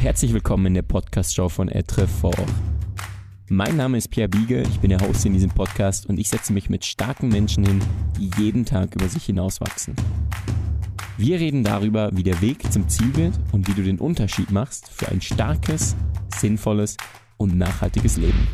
herzlich willkommen in der Podcast-Show von Etrefort. Mein Name ist Pierre Biege, ich bin der Host in diesem Podcast und ich setze mich mit starken Menschen hin, die jeden Tag über sich hinauswachsen. Wir reden darüber, wie der Weg zum Ziel wird und wie du den Unterschied machst für ein starkes, sinnvolles und nachhaltiges Leben.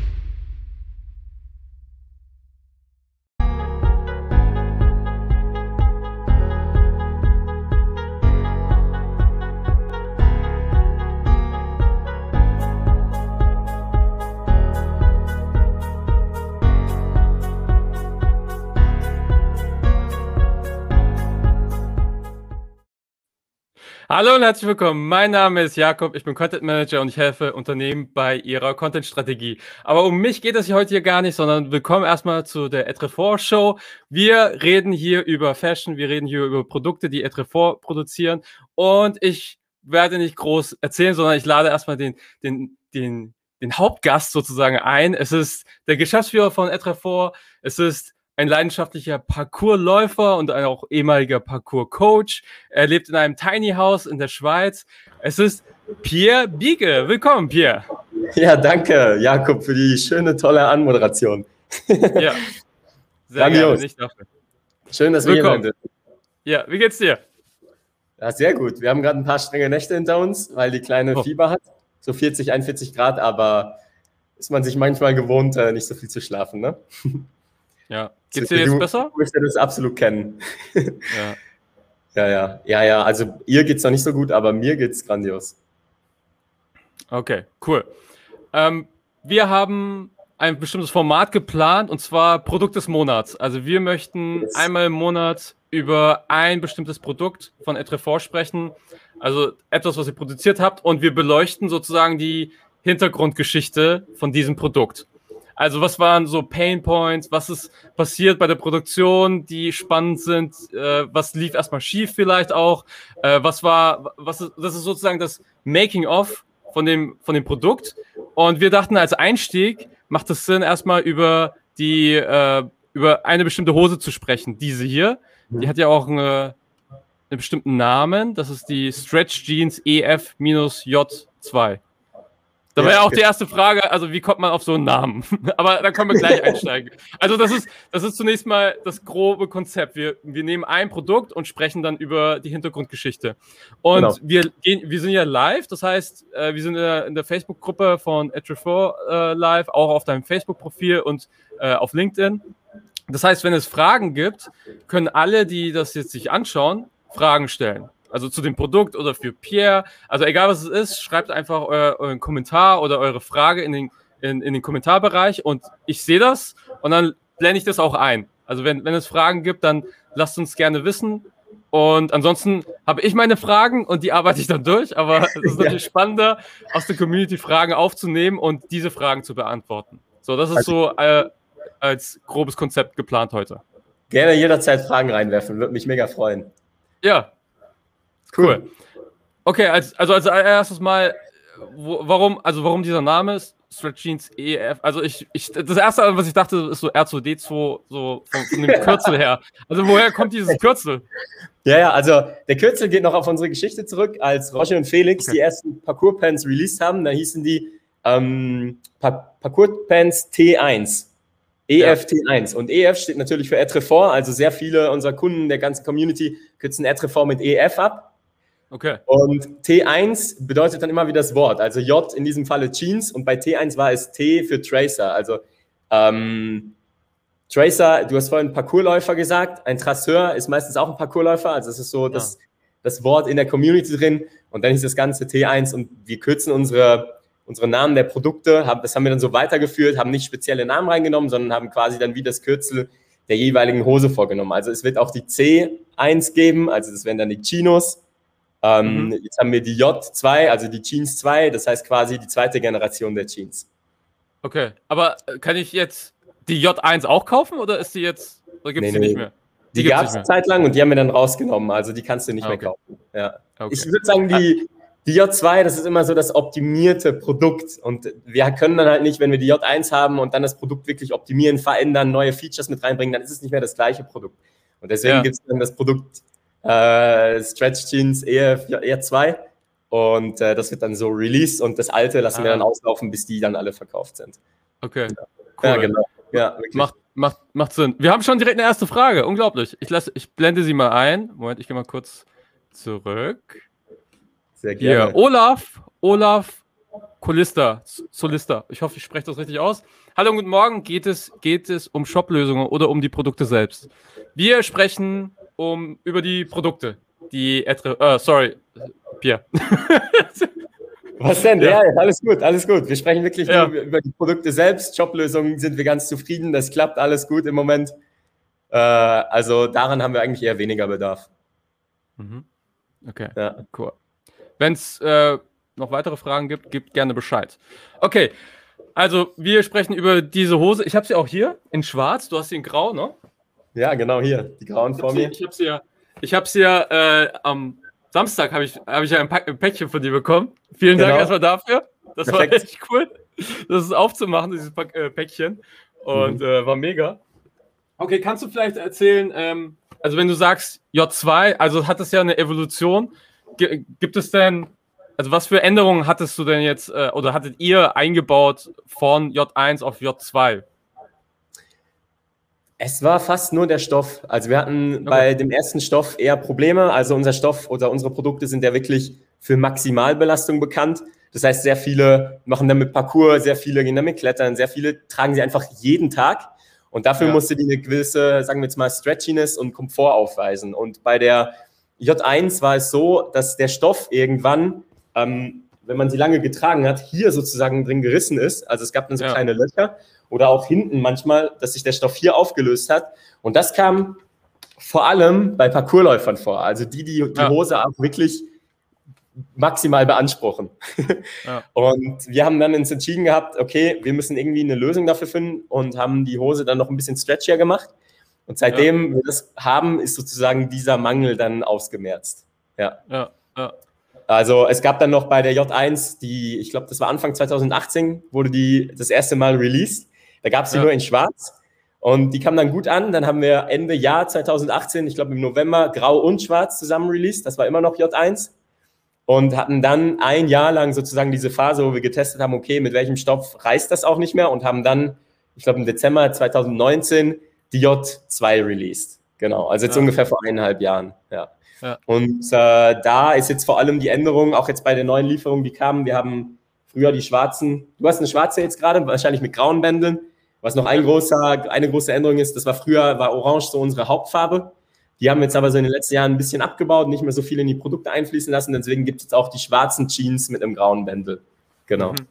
Hallo und herzlich willkommen. Mein Name ist Jakob, ich bin Content Manager und ich helfe Unternehmen bei ihrer Content-Strategie. Aber um mich geht es heute hier gar nicht, sondern willkommen erstmal zu der Etrefort Show. Wir reden hier über Fashion, wir reden hier über Produkte, die Etrefort produzieren und ich werde nicht groß erzählen, sondern ich lade erstmal den, den, den, den Hauptgast sozusagen ein. Es ist der Geschäftsführer von Etrefort. Es ist ein leidenschaftlicher Parkourläufer und auch ehemaliger Parkour-Coach. Er lebt in einem Tiny House in der Schweiz. Es ist Pierre Biege. Willkommen, Pierre. Ja, danke, Jakob, für die schöne, tolle Anmoderation. Ja, sehr gerne, nicht dafür. Schön, dass wir hier sind. Ja, wie geht's dir? Ja, sehr gut. Wir haben gerade ein paar strenge Nächte hinter uns, weil die kleine oh. Fieber hat. So 40, 41 Grad, aber ist man sich manchmal gewohnt, äh, nicht so viel zu schlafen, ne? Ja. Geht's dir jetzt du, besser? Du ja das absolut kennen. Ja. ja, ja. Ja, ja. Also ihr geht's noch nicht so gut, aber mir geht's grandios. Okay, cool. Ähm, wir haben ein bestimmtes Format geplant und zwar Produkt des Monats. Also wir möchten yes. einmal im Monat über ein bestimmtes Produkt von Etrefort sprechen. Also etwas, was ihr produziert habt und wir beleuchten sozusagen die Hintergrundgeschichte von diesem Produkt. Also was waren so Pain Points? Was ist passiert bei der Produktion, die spannend sind? Äh, was lief erstmal schief vielleicht auch? Äh, was war, was ist, das ist sozusagen das Making of von dem, von dem Produkt. Und wir dachten als Einstieg macht es Sinn, erstmal über die, äh, über eine bestimmte Hose zu sprechen. Diese hier. Die hat ja auch eine, einen bestimmten Namen. Das ist die Stretch Jeans EF-J2. Da wäre ja auch die erste Frage, also wie kommt man auf so einen Namen? Aber da können wir gleich einsteigen. Also das ist, das ist zunächst mal das grobe Konzept. Wir, wir nehmen ein Produkt und sprechen dann über die Hintergrundgeschichte. Und genau. wir, gehen, wir sind ja live, das heißt, äh, wir sind in der, Facebook-Gruppe von Etrefort äh, live, auch auf deinem Facebook-Profil und äh, auf LinkedIn. Das heißt, wenn es Fragen gibt, können alle, die das jetzt sich anschauen, Fragen stellen. Also zu dem Produkt oder für Pierre. Also egal was es ist, schreibt einfach euer, euren Kommentar oder eure Frage in den, in, in den Kommentarbereich und ich sehe das und dann blende ich das auch ein. Also wenn, wenn es Fragen gibt, dann lasst uns gerne wissen. Und ansonsten habe ich meine Fragen und die arbeite ich dann durch. Aber es ist natürlich ja. spannender, aus der Community Fragen aufzunehmen und diese Fragen zu beantworten. So, das ist also, so äh, als grobes Konzept geplant heute. Gerne jederzeit Fragen reinwerfen, würde mich mega freuen. Ja, Cool. Okay, als, also als erstes mal, wo, warum, also warum dieser Name ist, Stretch Jeans EF, also ich, ich, das erste, was ich dachte, ist so R2D2, so von, von dem Kürzel her. Also woher kommt dieses Kürzel? Ja, ja, also der Kürzel geht noch auf unsere Geschichte zurück, als Roger und Felix okay. die ersten Parcours-Pants released haben, da hießen die ähm, pa Parcours-Pants T1. EFT1. Ja. Und EF steht natürlich für Etrefort, also sehr viele unserer Kunden der ganzen Community kürzen Etrefort mit EF ab. Okay. Und T1 bedeutet dann immer wie das Wort. Also J in diesem Falle Jeans und bei T1 war es T für Tracer. Also ähm, Tracer, du hast vorhin Parkourläufer gesagt. Ein Traceur ist meistens auch ein Parkourläufer. Also es ist so ja. das, das Wort in der Community drin. Und dann ist das Ganze T1 und wir kürzen unsere, unsere Namen der Produkte. das haben wir dann so weitergeführt, haben nicht spezielle Namen reingenommen, sondern haben quasi dann wie das Kürzel der jeweiligen Hose vorgenommen. Also es wird auch die C1 geben, also das wären dann die Chinos. Ähm, mhm. Jetzt haben wir die J2, also die Jeans 2, das heißt quasi die zweite Generation der Jeans. Okay, aber äh, kann ich jetzt die J1 auch kaufen oder ist die jetzt, oder gibt es nee, die nee. nicht mehr? Die, die gab es eine Zeit lang und die haben wir dann rausgenommen, also die kannst du nicht ah, okay. mehr kaufen. Ja. Okay. Ich würde sagen, die, die J2, das ist immer so das optimierte Produkt und wir können dann halt nicht, wenn wir die J1 haben und dann das Produkt wirklich optimieren, verändern, neue Features mit reinbringen, dann ist es nicht mehr das gleiche Produkt. Und deswegen ja. gibt es dann das Produkt äh, Stretch Jeans EF, ER2. Und äh, das wird dann so released und das alte lassen Ah. wir dann auslaufen, bis die dann alle verkauft sind. Okay. Ja, Cool. genau. Ja. Macht, macht, macht Sinn. Wir haben schon direkt eine erste Frage. Unglaublich. Ich, lasse, ich blende sie mal ein. Moment, ich gehe mal kurz zurück. Sehr Hier, gerne. Olaf, Olaf Kolista, Solista. Ich hoffe, ich spreche das richtig aus. Hallo und guten Morgen. Geht es, geht es um Shop-Lösungen oder um die Produkte selbst? Wir sprechen um, über die Produkte. Die, Etre- äh, sorry, Pierre. Was denn? Ja. Ja. alles gut, alles gut. Wir sprechen wirklich Ja. über die Produkte selbst. Joblösungen sind wir ganz zufrieden. Das klappt alles gut im Moment. Äh, also daran haben wir eigentlich eher weniger Bedarf. Mhm. Okay. Ja. Cool. Wenn es äh, noch weitere Fragen gibt, gibt gerne Bescheid. Okay, also wir sprechen über diese Hose. Ich habe sie auch hier in schwarz. Du hast sie in grau, ne? Ja, genau hier. Die grauen Ich vor habe sie, mir. ich hab sie ja, ich hab sie ja äh, am Samstag habe ich, hab ich ja ein, Pack, ein Päckchen von dir bekommen. Vielen Dank Genau. erstmal dafür. Das war Perfekt. echt cool, das ist aufzumachen, dieses Pack, äh, Päckchen. Und Mhm. äh, war mega. Okay, kannst du vielleicht erzählen, ähm, also wenn du sagst J2, also hat es ja eine Evolution. G gibt es denn, also was für Änderungen hattest du denn jetzt äh, oder hattet ihr eingebaut von J1 auf J2? Es war fast nur der Stoff. Also wir hatten bei dem ersten Stoff eher Probleme. Also unser Stoff oder unsere Produkte sind ja wirklich für Maximalbelastung bekannt. Das heißt, sehr viele machen damit Parcours, sehr viele gehen damit klettern, sehr viele tragen sie einfach jeden Tag. Und dafür Ja. musste die eine gewisse, sagen wir jetzt mal, Stretchiness und Komfort aufweisen. Und bei der J1 war es so, dass der Stoff irgendwann, ähm, wenn man sie lange getragen hat, hier sozusagen drin gerissen ist. Also es gab dann so Ja. kleine Löcher oder auch hinten manchmal, dass sich der Stoff hier aufgelöst hat. Und das kam vor allem bei Parkourläufern vor. Also die, die die Ja. Hose auch wirklich maximal beanspruchen. Ja. Und wir haben dann uns entschieden gehabt, okay, wir müssen irgendwie eine Lösung dafür finden und haben die Hose dann noch ein bisschen stretchier gemacht. Und seitdem wir das haben, ist sozusagen dieser Mangel dann ausgemerzt. Ja. Ja, ja. Also es gab dann noch bei der J1, die, ich glaube, das war Anfang 2018, wurde die das erste Mal released. Da gab es sie Ja. nur in Schwarz. Und die kam dann gut an. Dann haben wir Ende Jahr 2018, ich glaube im November, Grau und Schwarz zusammen released. Das war immer noch J1. Und hatten dann ein Jahr lang sozusagen diese Phase, wo wir getestet haben, okay, mit welchem Stoff reißt das auch nicht mehr und haben dann, ich glaube im Dezember 2019, die J2 released. Genau, also jetzt Ja. ungefähr vor eineinhalb Jahren. Ja. Ja. Und äh, da ist jetzt vor allem die Änderung, auch jetzt bei der neuen Lieferung, die kamen. Wir haben früher die schwarzen, du hast eine schwarze jetzt gerade, wahrscheinlich mit grauen Bändeln. Was noch ein großer, eine große Änderung ist, das war früher, war Orange so unsere Hauptfarbe. Die haben jetzt aber so in den letzten Jahren ein bisschen abgebaut, nicht mehr so viel in die Produkte einfließen lassen. Deswegen gibt es jetzt auch die schwarzen Jeans mit einem grauen Bändel. Genau. Mhm.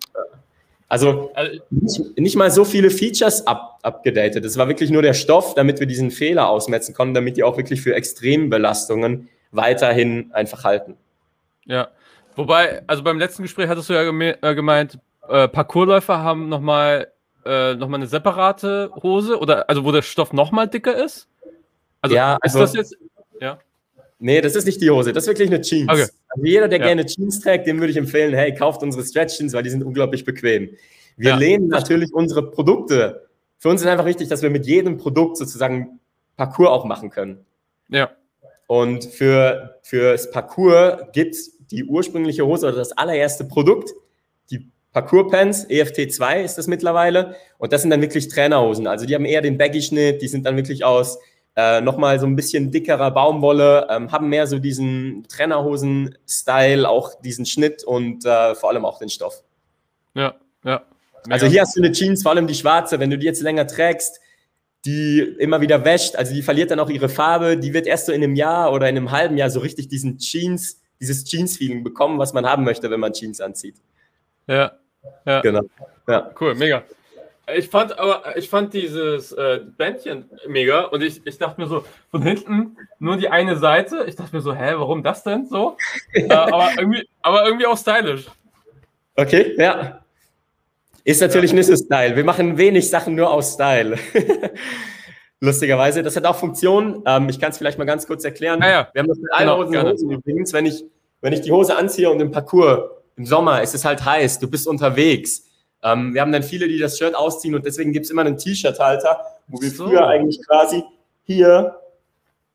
Also nicht, nicht mal so viele Features up, abgedatet. Es war wirklich nur der Stoff, damit wir diesen Fehler ausmetzen konnten, damit die auch wirklich für Extrembelastungen weiterhin einfach halten. Ja, wobei, also beim letzten Gespräch hattest du ja äh, gemeint, äh, Parkourläufer haben nochmal äh, noch mal eine separate Hose oder also wo der Stoff nochmal dicker ist? Also Ja, ist also- das jetzt? Ja. Nee, das ist nicht die Hose, das ist wirklich eine Jeans. Okay. Also jeder, der Ja. gerne Jeans trägt, dem würde ich empfehlen, hey, kauft unsere Stretch Jeans, weil die sind unglaublich bequem. Wir Ja. lehnen natürlich unsere Produkte. Für uns ist einfach wichtig, dass wir mit jedem Produkt sozusagen Parcours auch machen können. Ja. Und für fürs Parcours gibt es die ursprüngliche Hose oder das allererste Produkt, die Parcours Pants, EFT2 ist das mittlerweile. Und das sind dann wirklich Trainerhosen. Also die haben eher den Baggy-Schnitt, die sind dann wirklich aus äh, nochmal so ein bisschen dickerer Baumwolle, ähm, haben mehr so diesen Trainerhosen-Style, auch diesen Schnitt und äh, vor allem auch den Stoff. Ja, ja. Also Mega. hier hast du eine Jeans, vor allem die schwarze, wenn du die jetzt länger trägst, die immer wieder wäscht, also die verliert dann auch ihre Farbe, die wird erst so in einem Jahr oder in einem halben Jahr so richtig diesen Jeans, dieses Jeans-Feeling bekommen, was man haben möchte, wenn man Jeans anzieht. Ja, ja. Genau. Ja. Cool, mega. Ich fand aber, ich fand dieses äh, Bändchen mega und ich, ich dachte mir so, von hinten nur die eine Seite. Ich dachte mir so, hä, warum das denn so? äh, aber, irgendwie, aber irgendwie auch stylisch. Okay, ja. Ist natürlich nicht so Style. Wir machen wenig Sachen nur aus Style. Lustigerweise. Das hat auch Funktionen. Ähm, ich kann es vielleicht mal ganz kurz erklären. Ja, ja. Wir haben das mit allen Genau. Hosen übrigens. Wenn ich, wenn ich die Hose anziehe und im Parcours im Sommer ist es halt heiß, du bist unterwegs. Ähm, wir haben dann viele, die das Shirt ausziehen und deswegen gibt es immer einen T-Shirt-Halter, wo wir So. früher eigentlich quasi hier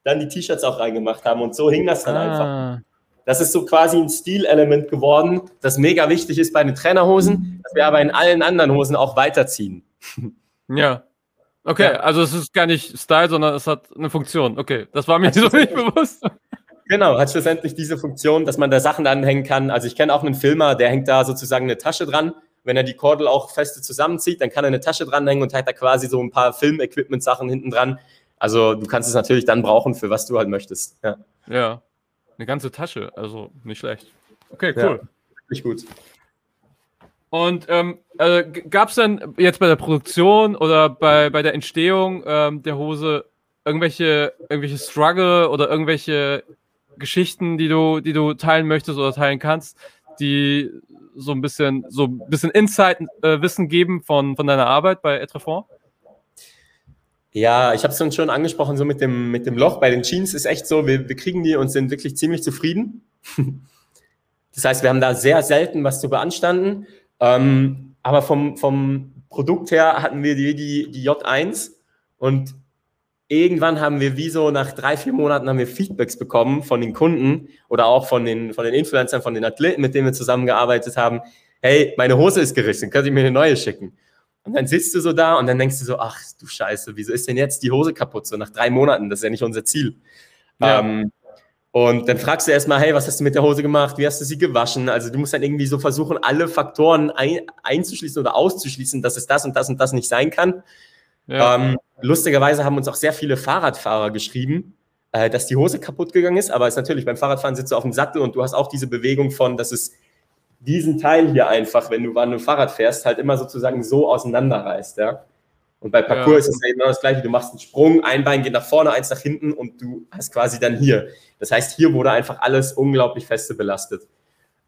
dann die T-Shirts auch reingemacht haben und so hing das dann einfach. Ah, Das ist so quasi ein Stilelement geworden, das mega wichtig ist bei den Trainerhosen, das wir aber in allen anderen Hosen auch weiterziehen. Ja. Okay, ja. also es ist gar nicht Style, sondern es hat eine Funktion. Okay, das war mir so nicht bewusst. Genau, hat schlussendlich diese Funktion, dass man da Sachen anhängen kann. Also ich kenne auch einen Filmer, der hängt da sozusagen eine Tasche dran. Wenn er die Kordel auch feste zusammenzieht, dann kann er eine Tasche dranhängen und hat da quasi so ein paar Film-Equipment-Sachen hinten dran. Also du kannst es natürlich dann brauchen, für was du halt möchtest. Ja. ja. Eine ganze Tasche, also nicht schlecht. Okay, cool. Ja, gut. Und ähm, also, gab es dann jetzt bei der Produktion oder bei, bei der Entstehung ähm, der Hose irgendwelche, irgendwelche Struggle oder irgendwelche Geschichten, die du, die du teilen möchtest oder teilen kannst, die so ein bisschen, so ein bisschen Insight-Wissen äh, geben von, von deiner Arbeit bei Etrefond? Ja, ich habe es schon angesprochen, so mit dem, mit dem Loch bei den Jeans ist echt so, wir, wir kriegen die und sind wirklich ziemlich zufrieden. Das heißt, wir haben da sehr selten was zu beanstanden. Ähm, aber vom, vom Produkt her hatten wir die, die, die J1 und irgendwann haben wir wie so nach drei, vier Monaten haben wir Feedbacks bekommen von den Kunden oder auch von den, von den Influencern, von den Athleten, mit denen wir zusammengearbeitet haben. Hey, meine Hose ist gerissen, könnt ihr mir eine neue schicken? Und dann sitzt du so da und dann denkst du so, ach du Scheiße, wieso ist denn jetzt die Hose kaputt? So nach drei Monaten, das ist ja nicht unser Ziel. Ja. Ähm, und dann fragst du erstmal, hey, was hast du mit der Hose gemacht? Wie hast du sie gewaschen? Also du musst dann irgendwie so versuchen, alle Faktoren ein, einzuschließen oder auszuschließen, dass es das und das und das nicht sein kann. Ja. Ähm, lustigerweise haben uns auch sehr viele Fahrradfahrer geschrieben, äh, dass die Hose kaputt gegangen ist. Aber es ist natürlich, beim Fahrradfahren sitzt du auf dem Sattel und du hast auch diese Bewegung von, dass es diesen Teil hier einfach, wenn du, wenn du Fahrrad fährst, halt immer sozusagen so auseinanderreißt, ja. Und bei Parcours ja. ist es ja genau das gleiche. Du machst einen Sprung, ein Bein geht nach vorne, eins nach hinten und du hast quasi dann hier. Das heißt, hier wurde einfach alles unglaublich feste belastet.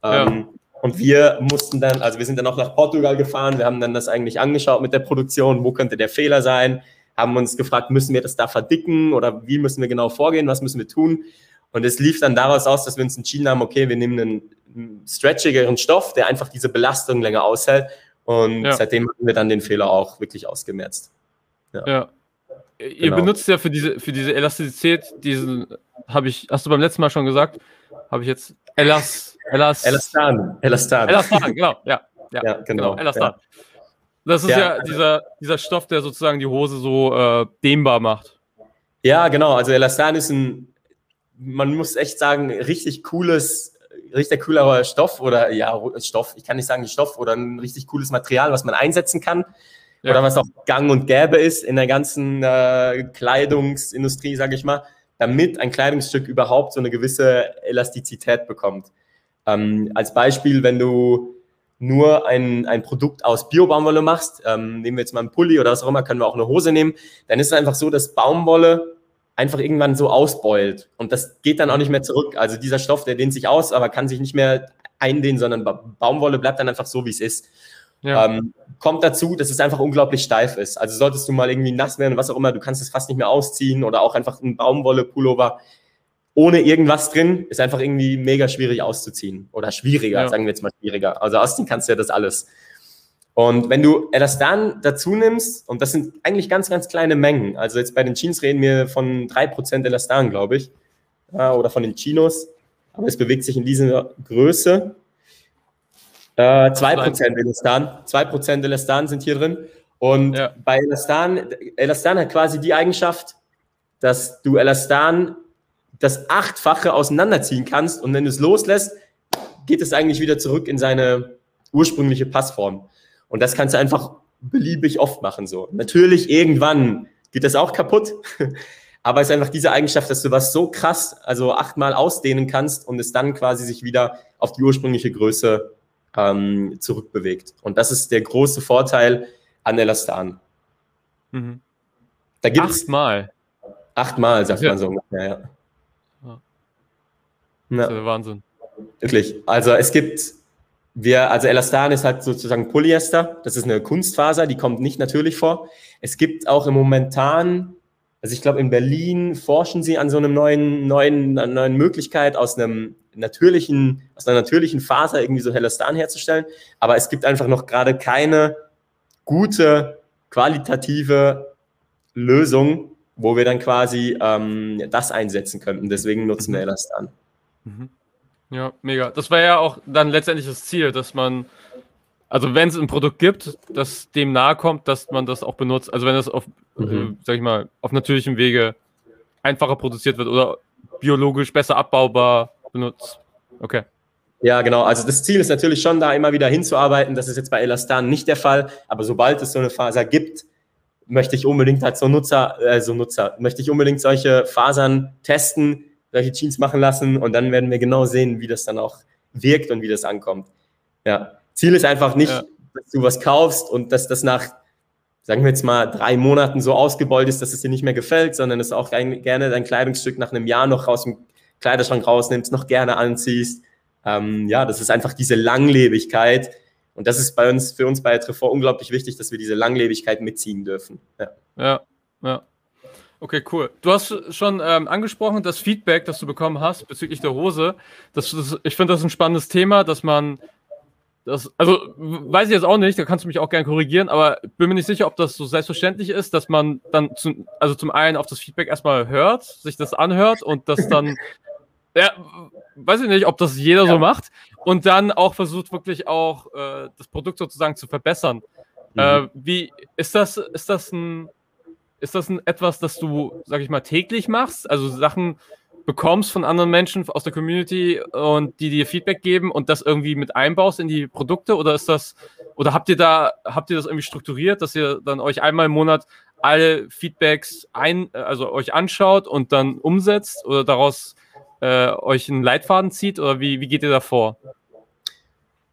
Ja. Ähm, und wir mussten dann, also wir sind dann auch nach Portugal gefahren, wir haben dann das eigentlich angeschaut mit der Produktion, wo könnte der Fehler sein, haben uns gefragt, müssen wir das da verdicken oder wie müssen wir genau vorgehen, was müssen wir tun? Und es lief dann daraus aus, dass wir uns entschieden haben, okay, wir nehmen einen stretchigeren Stoff, der einfach diese Belastung länger aushält. Und ja. seitdem haben wir dann den Fehler auch wirklich ausgemerzt. Ja. ja. Ihr genau. benutzt ja für diese, für diese Elastizität, diesen, habe ich, hast du beim letzten Mal schon gesagt, habe ich jetzt Elas, Elas, Elastan. Elastan. Elastan, genau, ja. Ja, ja genau. genau Elastan. Ja. Das ist ja, ja, dieser, dieser Stoff, der sozusagen die Hose so äh, dehnbar macht. Ja, genau. Also Elastan ist ein man muss echt sagen, richtig cooles, richtig cooler Stoff oder ja, Stoff, ich kann nicht sagen Stoff oder ein richtig cooles Material, was man einsetzen kann. Ja. Oder was auch gang und gäbe ist in der ganzen äh, Kleidungsindustrie, sage ich mal, damit ein Kleidungsstück überhaupt so eine gewisse Elastizität bekommt. Ähm, als Beispiel, wenn du nur ein, ein Produkt aus Bio-Baumwolle machst, ähm, nehmen wir jetzt mal einen Pulli oder was auch immer, können wir auch eine Hose nehmen, dann ist es einfach so, dass Baumwolle einfach irgendwann so ausbeult. Und das geht dann auch nicht mehr zurück. Also dieser Stoff, der dehnt sich aus, aber kann sich nicht mehr eindehnen, sondern Baumwolle bleibt dann einfach so, wie es ist. Ja. Ähm, kommt dazu, dass es einfach unglaublich steif ist. Also solltest du mal irgendwie nass werden, was auch immer, du kannst es fast nicht mehr ausziehen oder auch einfach ein Baumwolle-Pullover ohne irgendwas drin, ist einfach irgendwie mega schwierig auszuziehen. Oder schwieriger, ja. sagen wir jetzt mal schwieriger. Also ausziehen kannst du ja das alles. Und wenn du Elastan dazu nimmst, und das sind eigentlich ganz, ganz kleine Mengen, also jetzt bei den Jeans reden wir von 3% Elastan, glaube ich, oder von den Chinos, aber es bewegt sich in dieser Größe. Äh, 2% Elastan, 2% Elastan sind hier drin. Und ja. bei Elastan, Elastan hat quasi die Eigenschaft, dass du Elastan das Achtfache auseinanderziehen kannst und wenn du es loslässt, geht es eigentlich wieder zurück in seine ursprüngliche Passform. Und das kannst du einfach beliebig oft machen. So. Natürlich, irgendwann geht das auch kaputt. Aber es ist einfach diese Eigenschaft, dass du was so krass, also achtmal ausdehnen kannst und es dann quasi sich wieder auf die ursprüngliche Größe ähm, zurückbewegt. Und das ist der große Vorteil an Elastan. Mhm. Da gibt's achtmal. Achtmal, sagt ja. man so ja. ja. Das ist ja Wahnsinn. Wirklich. Also es gibt wir, also Elastan ist halt sozusagen Polyester. Das ist eine Kunstfaser, die kommt nicht natürlich vor. Es gibt auch im Momentan, also ich glaube in Berlin forschen sie an so einem neuen, neuen, einer neuen Möglichkeit aus einem natürlichen, aus einer natürlichen Faser irgendwie so Elastan herzustellen. Aber es gibt einfach noch gerade keine gute, qualitative Lösung, wo wir dann quasi ähm, das einsetzen könnten. Deswegen nutzen wir mhm. Elastan. Mhm. Ja, mega. Das war ja auch dann letztendlich das Ziel, dass man, also wenn es ein Produkt gibt, das dem nahe kommt, dass man das auch benutzt. Also wenn das auf, mhm. äh, sag ich mal, auf natürlichem Wege einfacher produziert wird oder biologisch besser abbaubar benutzt. Okay. Ja, genau. Also das Ziel ist natürlich schon, da immer wieder hinzuarbeiten. Das ist jetzt bei Elastan nicht der Fall. Aber sobald es so eine Faser gibt, möchte ich unbedingt als so Nutzer, äh, so Nutzer, möchte ich unbedingt solche Fasern testen, solche Jeans machen lassen und dann werden wir genau sehen, wie das dann auch wirkt und wie das ankommt. Ja. Ziel ist einfach nicht, ja. dass du was kaufst und dass das nach, sagen wir jetzt mal, drei Monaten so ausgebeult ist, dass es dir nicht mehr gefällt, sondern dass du auch gerne dein Kleidungsstück nach einem Jahr noch aus dem Kleiderschrank rausnimmst, noch gerne anziehst. Ähm, ja, das ist einfach diese Langlebigkeit. Und das ist bei uns, für uns bei Trefort unglaublich wichtig, dass wir diese Langlebigkeit mitziehen dürfen. Ja, ja. ja. Okay, cool. Du hast schon ähm, angesprochen, das Feedback, das du bekommen hast bezüglich der Hose. Das, das ich finde das ein spannendes Thema, dass man das, also weiß ich jetzt auch nicht, da kannst du mich auch gerne korrigieren, aber bin mir nicht sicher, ob das so selbstverständlich ist, dass man dann zum, also zum einen auf das Feedback erstmal hört, sich das anhört und das dann, ja, weiß ich nicht, ob das jeder ja. so macht und dann auch versucht wirklich auch äh, das Produkt sozusagen zu verbessern. Mhm. Äh, wie ist das, ist das ein ist das ein, etwas, das du, sag ich mal, täglich machst? Also Sachen bekommst von anderen Menschen aus der Community und die dir Feedback geben und das irgendwie mit einbaust in die Produkte? Oder ist das, oder habt ihr da, habt ihr das irgendwie strukturiert, dass ihr dann euch einmal im Monat alle Feedbacks ein, also euch anschaut und dann umsetzt oder daraus äh, euch einen Leitfaden zieht? Oder wie, wie geht ihr da vor?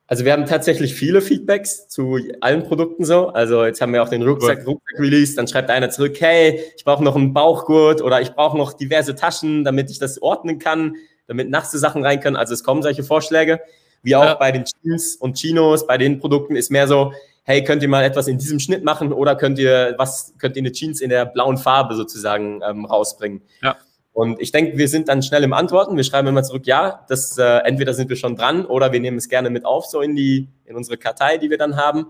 Also wir haben tatsächlich viele Feedbacks zu allen Produkten so. Also jetzt haben wir auch den Rucksack, Rucksack Release, dann schreibt einer zurück, hey, ich brauche noch einen Bauchgurt oder ich brauche noch diverse Taschen, damit ich das ordnen kann, damit nasse Sachen rein können. Also es kommen solche Vorschläge. Wie auch ja. bei den Jeans und Chinos, bei den Produkten ist mehr so, hey, könnt ihr mal etwas in diesem Schnitt machen oder könnt ihr was, könnt ihr eine Jeans in der blauen Farbe sozusagen ähm, rausbringen? Ja. Und ich denke, wir sind dann schnell im Antworten. Wir schreiben immer zurück, ja, das, äh, entweder sind wir schon dran oder wir nehmen es gerne mit auf, so in die, in unsere Kartei, die wir dann haben.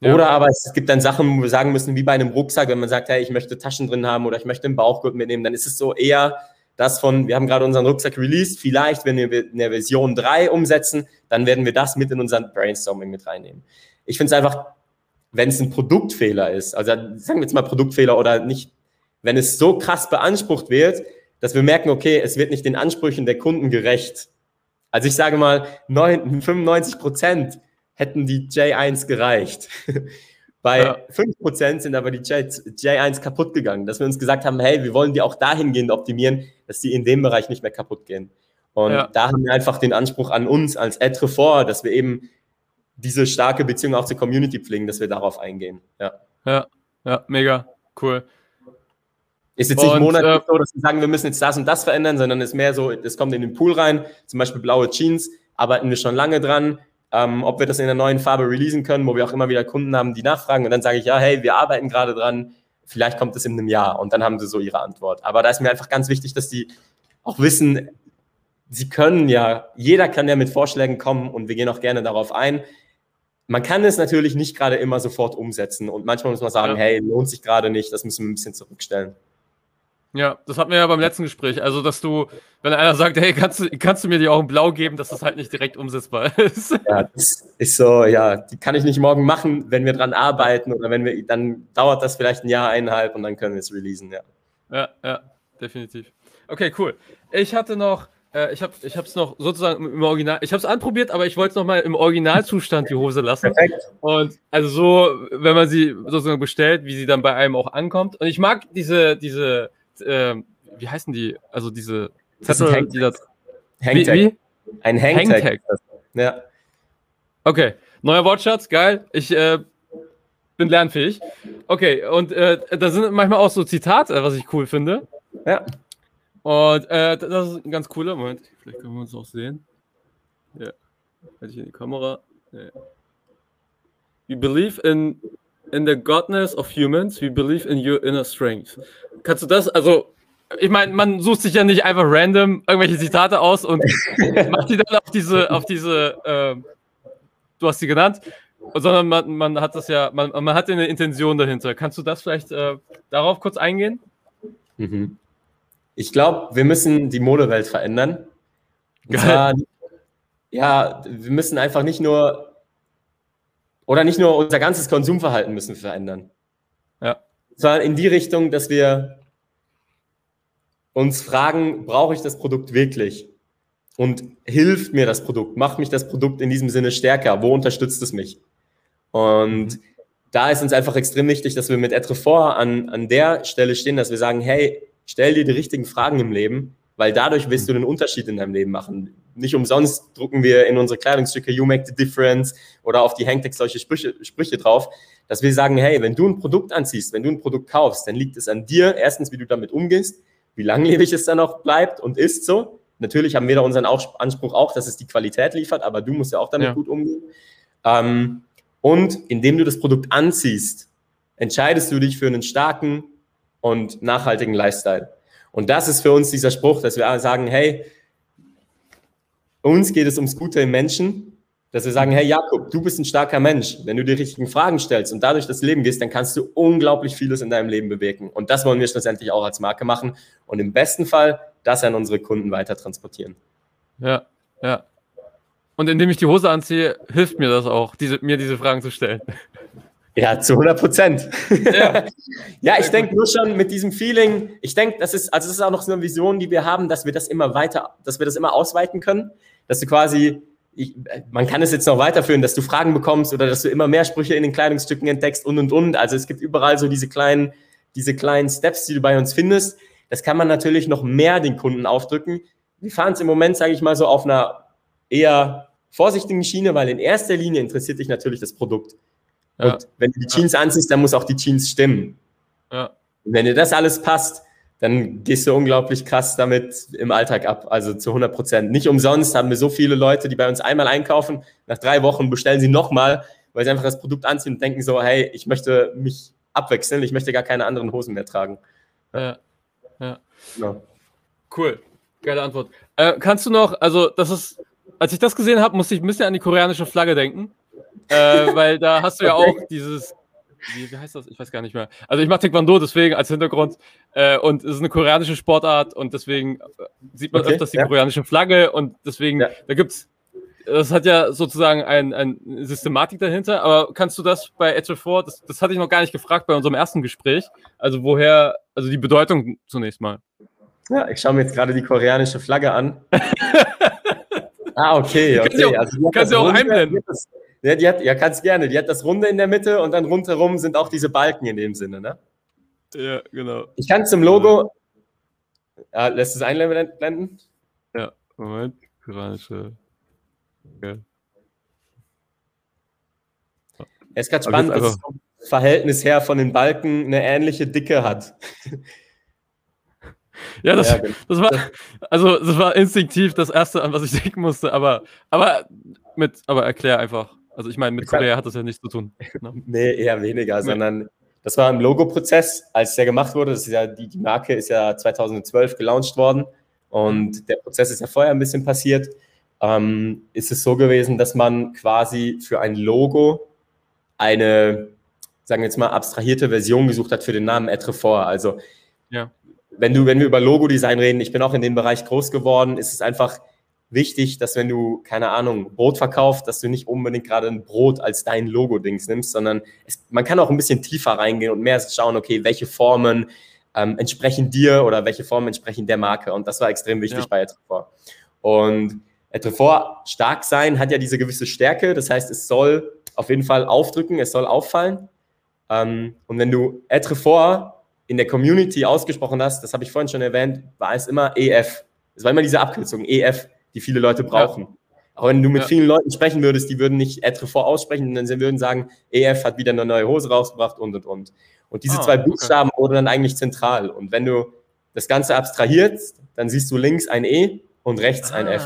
Ja. Oder aber es gibt dann Sachen, wo wir sagen müssen, wie bei einem Rucksack, wenn man sagt, hey, ich möchte Taschen drin haben oder ich möchte einen Bauchgurt mitnehmen, dann ist es so eher das von, wir haben gerade unseren Rucksack released, vielleicht, wenn wir eine Version 3 umsetzen, dann werden wir das mit in unseren Brainstorming mit reinnehmen. Ich finde es einfach, wenn es ein Produktfehler ist, also sagen wir jetzt mal Produktfehler oder nicht, wenn es so krass beansprucht wird, dass wir merken, okay, es wird nicht den Ansprüchen der Kunden gerecht. Also ich sage mal, 95 Prozent hätten die J1 gereicht. Bei ja. 5% sind aber die J, 1 kaputt gegangen, dass wir uns gesagt haben, hey, wir wollen die auch dahingehend optimieren, dass die in dem Bereich nicht mehr kaputt gehen. Und ja. da haben wir einfach den Anspruch an uns als Etrefort, dass wir eben diese starke Beziehung auch zur Community pflegen, dass wir darauf eingehen. Ja, ja, ja mega cool. Ist jetzt nicht monatlich äh, so, dass wir sagen, wir müssen jetzt das und das verändern, sondern es ist mehr so, es kommt in den Pool rein, zum Beispiel blaue Jeans, arbeiten wir schon lange dran, ähm, ob wir das in der neuen Farbe releasen können, wo wir auch immer wieder Kunden haben, die nachfragen und dann sage ich, ja, hey, wir arbeiten gerade dran, vielleicht kommt es in einem Jahr und dann haben sie so ihre Antwort. Aber da ist mir einfach ganz wichtig, dass die auch wissen, sie können ja, jeder kann ja mit Vorschlägen kommen und wir gehen auch gerne darauf ein. Man kann es natürlich nicht gerade immer sofort umsetzen und manchmal muss man sagen, ja. hey, lohnt sich gerade nicht, das müssen wir ein bisschen zurückstellen. Ja, das hatten wir ja beim letzten Gespräch. Also, dass du, wenn einer sagt, hey, kannst du, kannst du mir die auch in Blau geben, dass das halt nicht direkt umsetzbar ist. Ja, das ist so, ja, die kann ich nicht morgen machen, wenn wir dran arbeiten oder wenn wir, dann dauert das vielleicht ein Jahr, eineinhalb und dann können wir es releasen, ja. Ja, ja, definitiv. Okay, cool. Ich hatte noch, äh, ich habe es noch sozusagen im Original, ich habe es anprobiert, aber ich wollte es nochmal im Originalzustand die Hose lassen. Perfekt. Und also so, wenn man sie sozusagen bestellt, wie sie dann bei einem auch ankommt. Und ich mag diese, diese, äh, wie heißen die? Also diese Zettel, die das. Hangtag. Wie, wie? Ein Hangtag. Hangtag. Ja. Okay, neuer Wortschatz, geil. Ich äh, bin lernfähig. Okay, und äh, da sind manchmal auch so Zitate, was ich cool finde. Ja. Und äh, das ist ein ganz cooler Moment. Vielleicht können wir uns auch sehen. Ja. Halte ich in die Kamera. Ja. We believe in in the godness of humans, we believe in your inner strength. Kannst du das, also, ich meine, man sucht sich ja nicht einfach random irgendwelche Zitate aus und macht die dann auf diese, auf diese, äh, du hast sie genannt, sondern man, man hat das ja, man, man hat eine Intention dahinter. Kannst du das vielleicht äh, darauf kurz eingehen? Mhm. Ich glaube, wir müssen die Modewelt verändern. Und zwar ja, wir müssen einfach nicht nur oder nicht nur unser ganzes Konsumverhalten müssen wir verändern. Zwar in die Richtung, dass wir uns fragen, brauche ich das Produkt wirklich? Und hilft mir das Produkt? Macht mich das Produkt in diesem Sinne stärker? Wo unterstützt es mich? Und da ist uns einfach extrem wichtig, dass wir mit Etrefort an, an der Stelle stehen, dass wir sagen, hey, stell dir die richtigen Fragen im Leben, weil dadurch wirst du den Unterschied in deinem Leben machen. Nicht umsonst drucken wir in unsere Kleidungsstücke You Make the Difference oder auf die Hangtags solche Sprüche, Sprüche drauf, dass wir sagen, hey, wenn du ein Produkt anziehst, wenn du ein Produkt kaufst, dann liegt es an dir, erstens, wie du damit umgehst, wie langlebig es dann auch bleibt und ist so. Natürlich haben wir da unseren Anspruch auch, dass es die Qualität liefert, aber du musst ja auch damit ja. gut umgehen. Ähm, und indem du das Produkt anziehst, entscheidest du dich für einen starken und nachhaltigen Lifestyle. Und das ist für uns dieser Spruch, dass wir sagen, hey, uns geht es ums Gute im Menschen, dass wir sagen, hey Jakob, du bist ein starker Mensch. Wenn du die richtigen Fragen stellst und dadurch das Leben gehst, dann kannst du unglaublich vieles in deinem Leben bewegen. Und das wollen wir schlussendlich auch als Marke machen und im besten Fall das an unsere Kunden weiter transportieren. Ja, ja. Und indem ich die Hose anziehe, hilft mir das auch, diese, mir diese Fragen zu stellen. Ja, zu 100 Prozent. Ja. ja, ich denke nur schon mit diesem Feeling, ich denke, das ist, also das ist auch noch so eine Vision, die wir haben, dass wir das immer weiter, dass wir das immer ausweiten können, dass du quasi, ich, man kann es jetzt noch weiterführen, dass du Fragen bekommst oder dass du immer mehr Sprüche in den Kleidungsstücken entdeckst und und und. Also es gibt überall so diese kleinen, diese kleinen Steps, die du bei uns findest. Das kann man natürlich noch mehr den Kunden aufdrücken. Wir fahren es im Moment, sage ich mal, so auf einer eher vorsichtigen Schiene, weil in erster Linie interessiert dich natürlich das Produkt. Ja. Und wenn du die Jeans ja. anziehst, dann muss auch die Jeans stimmen. Ja. Und wenn dir das alles passt, dann gehst du unglaublich krass damit im Alltag ab, also zu 100 Prozent. Nicht umsonst haben wir so viele Leute, die bei uns einmal einkaufen, nach drei Wochen bestellen sie nochmal, weil sie einfach das Produkt anziehen und denken so, hey, ich möchte mich abwechseln, ich möchte gar keine anderen Hosen mehr tragen. Ja, ja. Genau. Cool, geile Antwort. Äh, kannst du noch, also das ist, als ich das gesehen habe, musste ich ein bisschen an die koreanische Flagge denken äh, weil da hast du ja auch dieses, wie, wie, heißt das? Ich weiß gar nicht mehr. Also ich mache Taekwondo deswegen als Hintergrund äh, und es ist eine koreanische Sportart und deswegen äh, sieht man okay, öfters die ja. koreanische Flagge und deswegen, ja. da gibt's das hat ja sozusagen eine ein Systematik dahinter, aber kannst du das bei Edge 4, das, das hatte ich noch gar nicht gefragt bei unserem ersten Gespräch, also woher, also die Bedeutung zunächst mal. Ja, ich schaue mir jetzt gerade die koreanische Flagge an. ah, okay. okay. Kannst du auch, also, auch einblenden. Das, ja, die hat, ja, kannst gerne. Die hat das Runde in der Mitte und dann rundherum sind auch diese Balken in dem Sinne, ne? Ja, genau. Ich kann zum Logo. Ja, lässt es einblenden? Ja, Moment. Koranische. Okay. Es ist gerade spannend, dass das Verhältnis her von den Balken eine ähnliche Dicke hat. Ja, das, ja, genau. das war also das war instinktiv das erste, an was ich denken musste, aber aber mit aber erklär einfach. Also ich meine, mit Korea hat das ja nichts zu tun. Ne? nee, eher weniger, nee. sondern das war im Logo-Prozess, als der gemacht wurde. Das ist ja, die, die Marke ist ja 2012 gelauncht worden und der Prozess ist ja vorher ein bisschen passiert. Ähm, ist es so gewesen, dass man quasi für ein Logo eine, sagen wir jetzt mal, abstrahierte Version gesucht hat für den Namen Etrefort. Also, ja. wenn, du, wenn wir über Logo-Design reden, ich bin auch in dem Bereich groß geworden, ist es einfach wichtig, dass wenn du, keine Ahnung, Brot verkaufst, dass du nicht unbedingt gerade ein Brot als dein Logo-Dings nimmst, sondern es, man kann auch ein bisschen tiefer reingehen und mehr schauen, okay, welche Formen ähm, entsprechen dir oder welche Formen entsprechen der Marke. Und das war extrem wichtig ja. bei Etrefort. Und Etrefort stark sein hat ja diese gewisse Stärke. Das heißt, es soll auf jeden Fall aufdrücken, es soll auffallen. Ähm, und wenn du Etrefort in der Community ausgesprochen hast, das habe ich vorhin schon erwähnt, war es immer EF. Es war immer diese Abkürzung, EF die viele Leute brauchen. Ja. Auch wenn du mit ja. vielen Leuten sprechen würdest, die würden nicht Etrefort aussprechen, sondern sie würden sagen, EF hat wieder eine neue Hose rausgebracht und und und. Und diese ah, zwei Buchstaben okay. wurden dann eigentlich zentral. Und wenn du das Ganze abstrahierst, dann siehst du links ein E und rechts ah. ein F.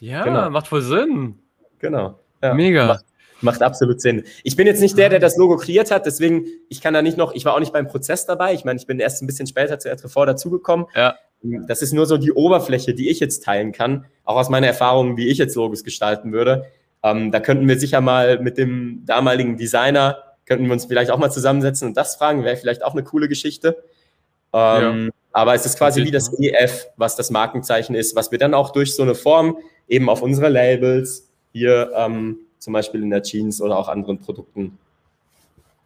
Ja, genau. macht voll Sinn. Genau. Ja. Mega. Macht, macht, absolut Sinn. Ich bin jetzt nicht der, der das Logo kreiert hat, deswegen, ich kann da nicht noch, ich war auch nicht beim Prozess dabei. Ich meine, ich bin erst ein bisschen später zu Etrefort dazugekommen. Ja. Das ist nur so die Oberfläche, die ich jetzt teilen kann, auch aus meiner Erfahrung, wie ich jetzt Logos gestalten würde. Ähm, da könnten wir sicher mal mit dem damaligen Designer, könnten wir uns vielleicht auch mal zusammensetzen und das fragen, wäre vielleicht auch eine coole Geschichte. Ähm, ja. Aber es ist quasi wie das EF, was das Markenzeichen ist, was wir dann auch durch so eine Form eben auf unsere Labels hier ähm, zum Beispiel in der Jeans oder auch anderen Produkten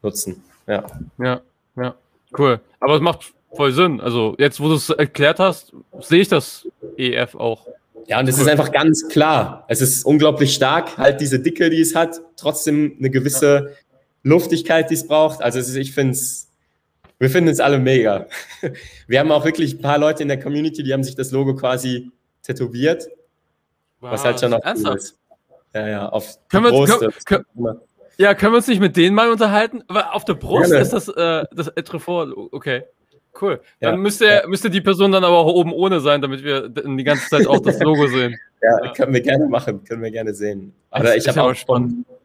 nutzen. Ja. Ja, ja. Cool. Aber es macht voll Sinn. Also jetzt, wo du es erklärt hast, sehe ich das EF auch. Ja, und es cool. ist einfach ganz klar. Es ist unglaublich stark, halt diese Dicke, die es hat, trotzdem eine gewisse. Luftigkeit, die es braucht. Also ist, ich finde es wir finden es alle mega. Wir haben auch wirklich ein paar Leute in der Community, die haben sich das Logo quasi tätowiert. Wow, was halt schon noch cool ist. Ja, ja, auf können der Brust. Wir, können, können, ja, können wir uns nicht mit denen mal unterhalten? Aber auf der Brust Gerne. ist das äh, das Etrefort. Okay. Cool. Dann ja, müsste, ja. müsste die Person dann aber auch oben ohne sein, damit wir die ganze Zeit auch das Logo sehen. Ja, ja, können wir gerne machen, können wir gerne sehen. Aber ich habe auch spannend. Von,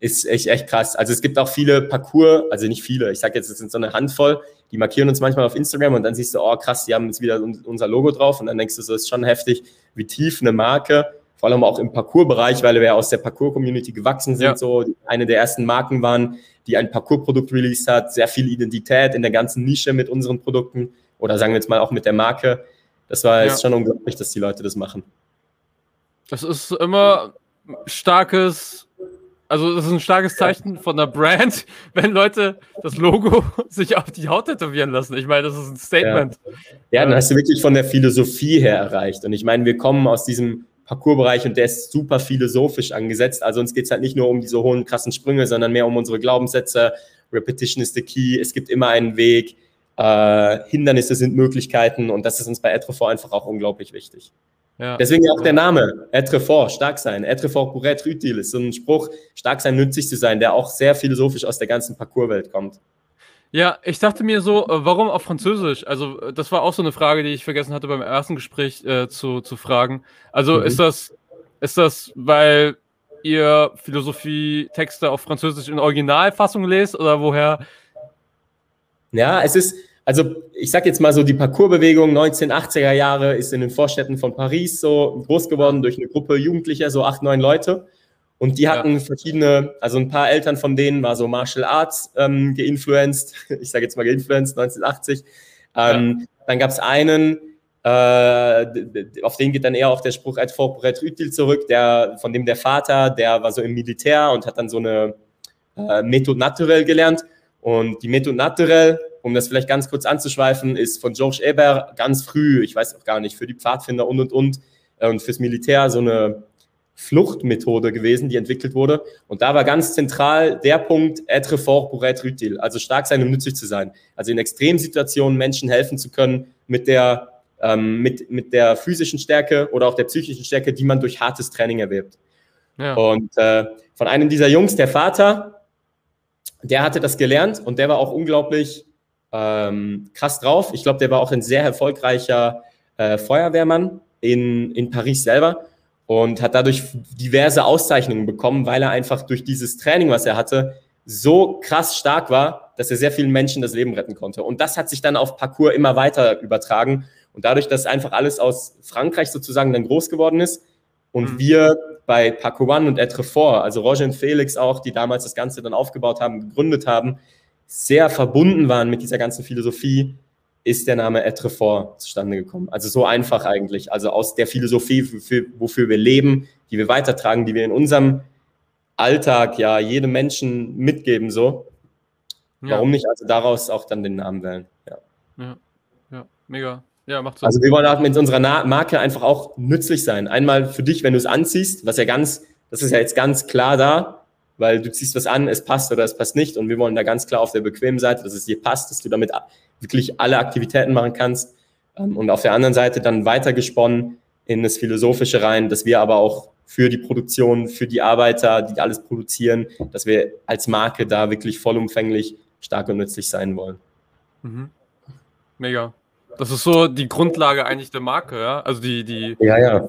ist echt, echt krass. Also es gibt auch viele Parcours, also nicht viele, ich sage jetzt, es sind so eine Handvoll, die markieren uns manchmal auf Instagram und dann siehst du, oh krass, die haben jetzt wieder unser Logo drauf und dann denkst du so, ist schon heftig, wie tief eine Marke, vor allem auch im Parcours-Bereich, weil wir aus der Parcours-Community gewachsen sind, ja. so eine der ersten Marken waren, die ein Parcours-Produkt released hat, sehr viel Identität in der ganzen Nische mit unseren Produkten oder sagen wir jetzt mal auch mit der Marke. Das war ja. schon unglaublich, dass die Leute das machen. Das ist immer starkes also das ist ein starkes Zeichen von der Brand, wenn Leute das Logo sich auf die Haut tätowieren lassen. Ich meine, das ist ein Statement. Ja, ja dann hast du wirklich von der Philosophie her erreicht. Und ich meine, wir kommen aus diesem Parcoursbereich und der ist super philosophisch angesetzt. Also uns geht es halt nicht nur um diese hohen, krassen Sprünge, sondern mehr um unsere Glaubenssätze. Repetition is the key. Es gibt immer einen Weg. Äh, Hindernisse sind Möglichkeiten und das ist uns bei Etrefort einfach auch unglaublich wichtig. Ja. Deswegen auch der Name, être fort, stark sein. Être fort pour être utile ist so ein Spruch, stark sein, nützlich zu sein, der auch sehr philosophisch aus der ganzen Parcourswelt kommt. Ja, ich dachte mir so, äh, warum auf Französisch? Also, äh, das war auch so eine Frage, die ich vergessen hatte beim ersten Gespräch äh, zu, zu fragen. Also, mhm. ist das, ist das, weil ihr Philosophie-Texte auf Französisch in Originalfassung lest oder woher? Ja, es ist, also ich sag jetzt mal so, die Parcoursbewegung 1980er Jahre ist in den Vorstädten von Paris so groß geworden durch eine Gruppe Jugendlicher, so acht, neun Leute. Und die hatten ja. verschiedene, also ein paar Eltern von denen war so Martial Arts ähm, geinfluenced, ich sage jetzt mal geinfluenced, 1980. Ähm, ja. Dann gab es einen, äh, auf den geht dann eher auch der Spruch als pour utile zurück, der, von dem der Vater, der war so im Militär und hat dann so eine äh, Methode naturelle gelernt. Und die Methode naturelle um das vielleicht ganz kurz anzuschweifen, ist von Georges Eber ganz früh, ich weiß auch gar nicht, für die Pfadfinder und und und äh, und fürs Militär so eine Fluchtmethode gewesen, die entwickelt wurde. Und da war ganz zentral der Punkt, être fort pour être utile, also stark sein, um nützlich zu sein. Also in Extremsituationen Menschen helfen zu können mit der, ähm, mit, mit der physischen Stärke oder auch der psychischen Stärke, die man durch hartes Training erwirbt. Ja. Und äh, von einem dieser Jungs, der Vater, der hatte das gelernt und der war auch unglaublich ähm, krass drauf. Ich glaube, der war auch ein sehr erfolgreicher äh, Feuerwehrmann in, in Paris selber und hat dadurch diverse Auszeichnungen bekommen, weil er einfach durch dieses Training, was er hatte, so krass stark war, dass er sehr vielen Menschen das Leben retten konnte. Und das hat sich dann auf Parcours immer weiter übertragen. Und dadurch, dass einfach alles aus Frankreich sozusagen dann groß geworden ist und mhm. wir bei Parcours One und Etrefort, also Roger und Felix auch, die damals das Ganze dann aufgebaut haben, gegründet haben, sehr verbunden waren mit dieser ganzen Philosophie, ist der Name Etrefort zustande gekommen. Also so einfach eigentlich. Also aus der Philosophie, für, wofür wir leben, die wir weitertragen, die wir in unserem Alltag ja jedem Menschen mitgeben, so. Ja. Warum nicht also daraus auch dann den Namen wählen? Ja, ja, ja mega. Ja, macht Sinn. Also wir wollen auch mit unserer Marke einfach auch nützlich sein. Einmal für dich, wenn du es anziehst, was ja ganz, das ist ja jetzt ganz klar da, weil du ziehst was an, es passt oder es passt nicht und wir wollen da ganz klar auf der bequemen Seite, dass es dir passt, dass du damit wirklich alle Aktivitäten machen kannst ähm, und auf der anderen Seite dann weitergesponnen in das Philosophische rein, dass wir aber auch für die Produktion, für die Arbeiter, die alles produzieren, dass wir als Marke da wirklich vollumfänglich stark und nützlich sein wollen. Mhm. Mega. Das ist so die Grundlage eigentlich der Marke, ja? Also die, die. Ja, ja.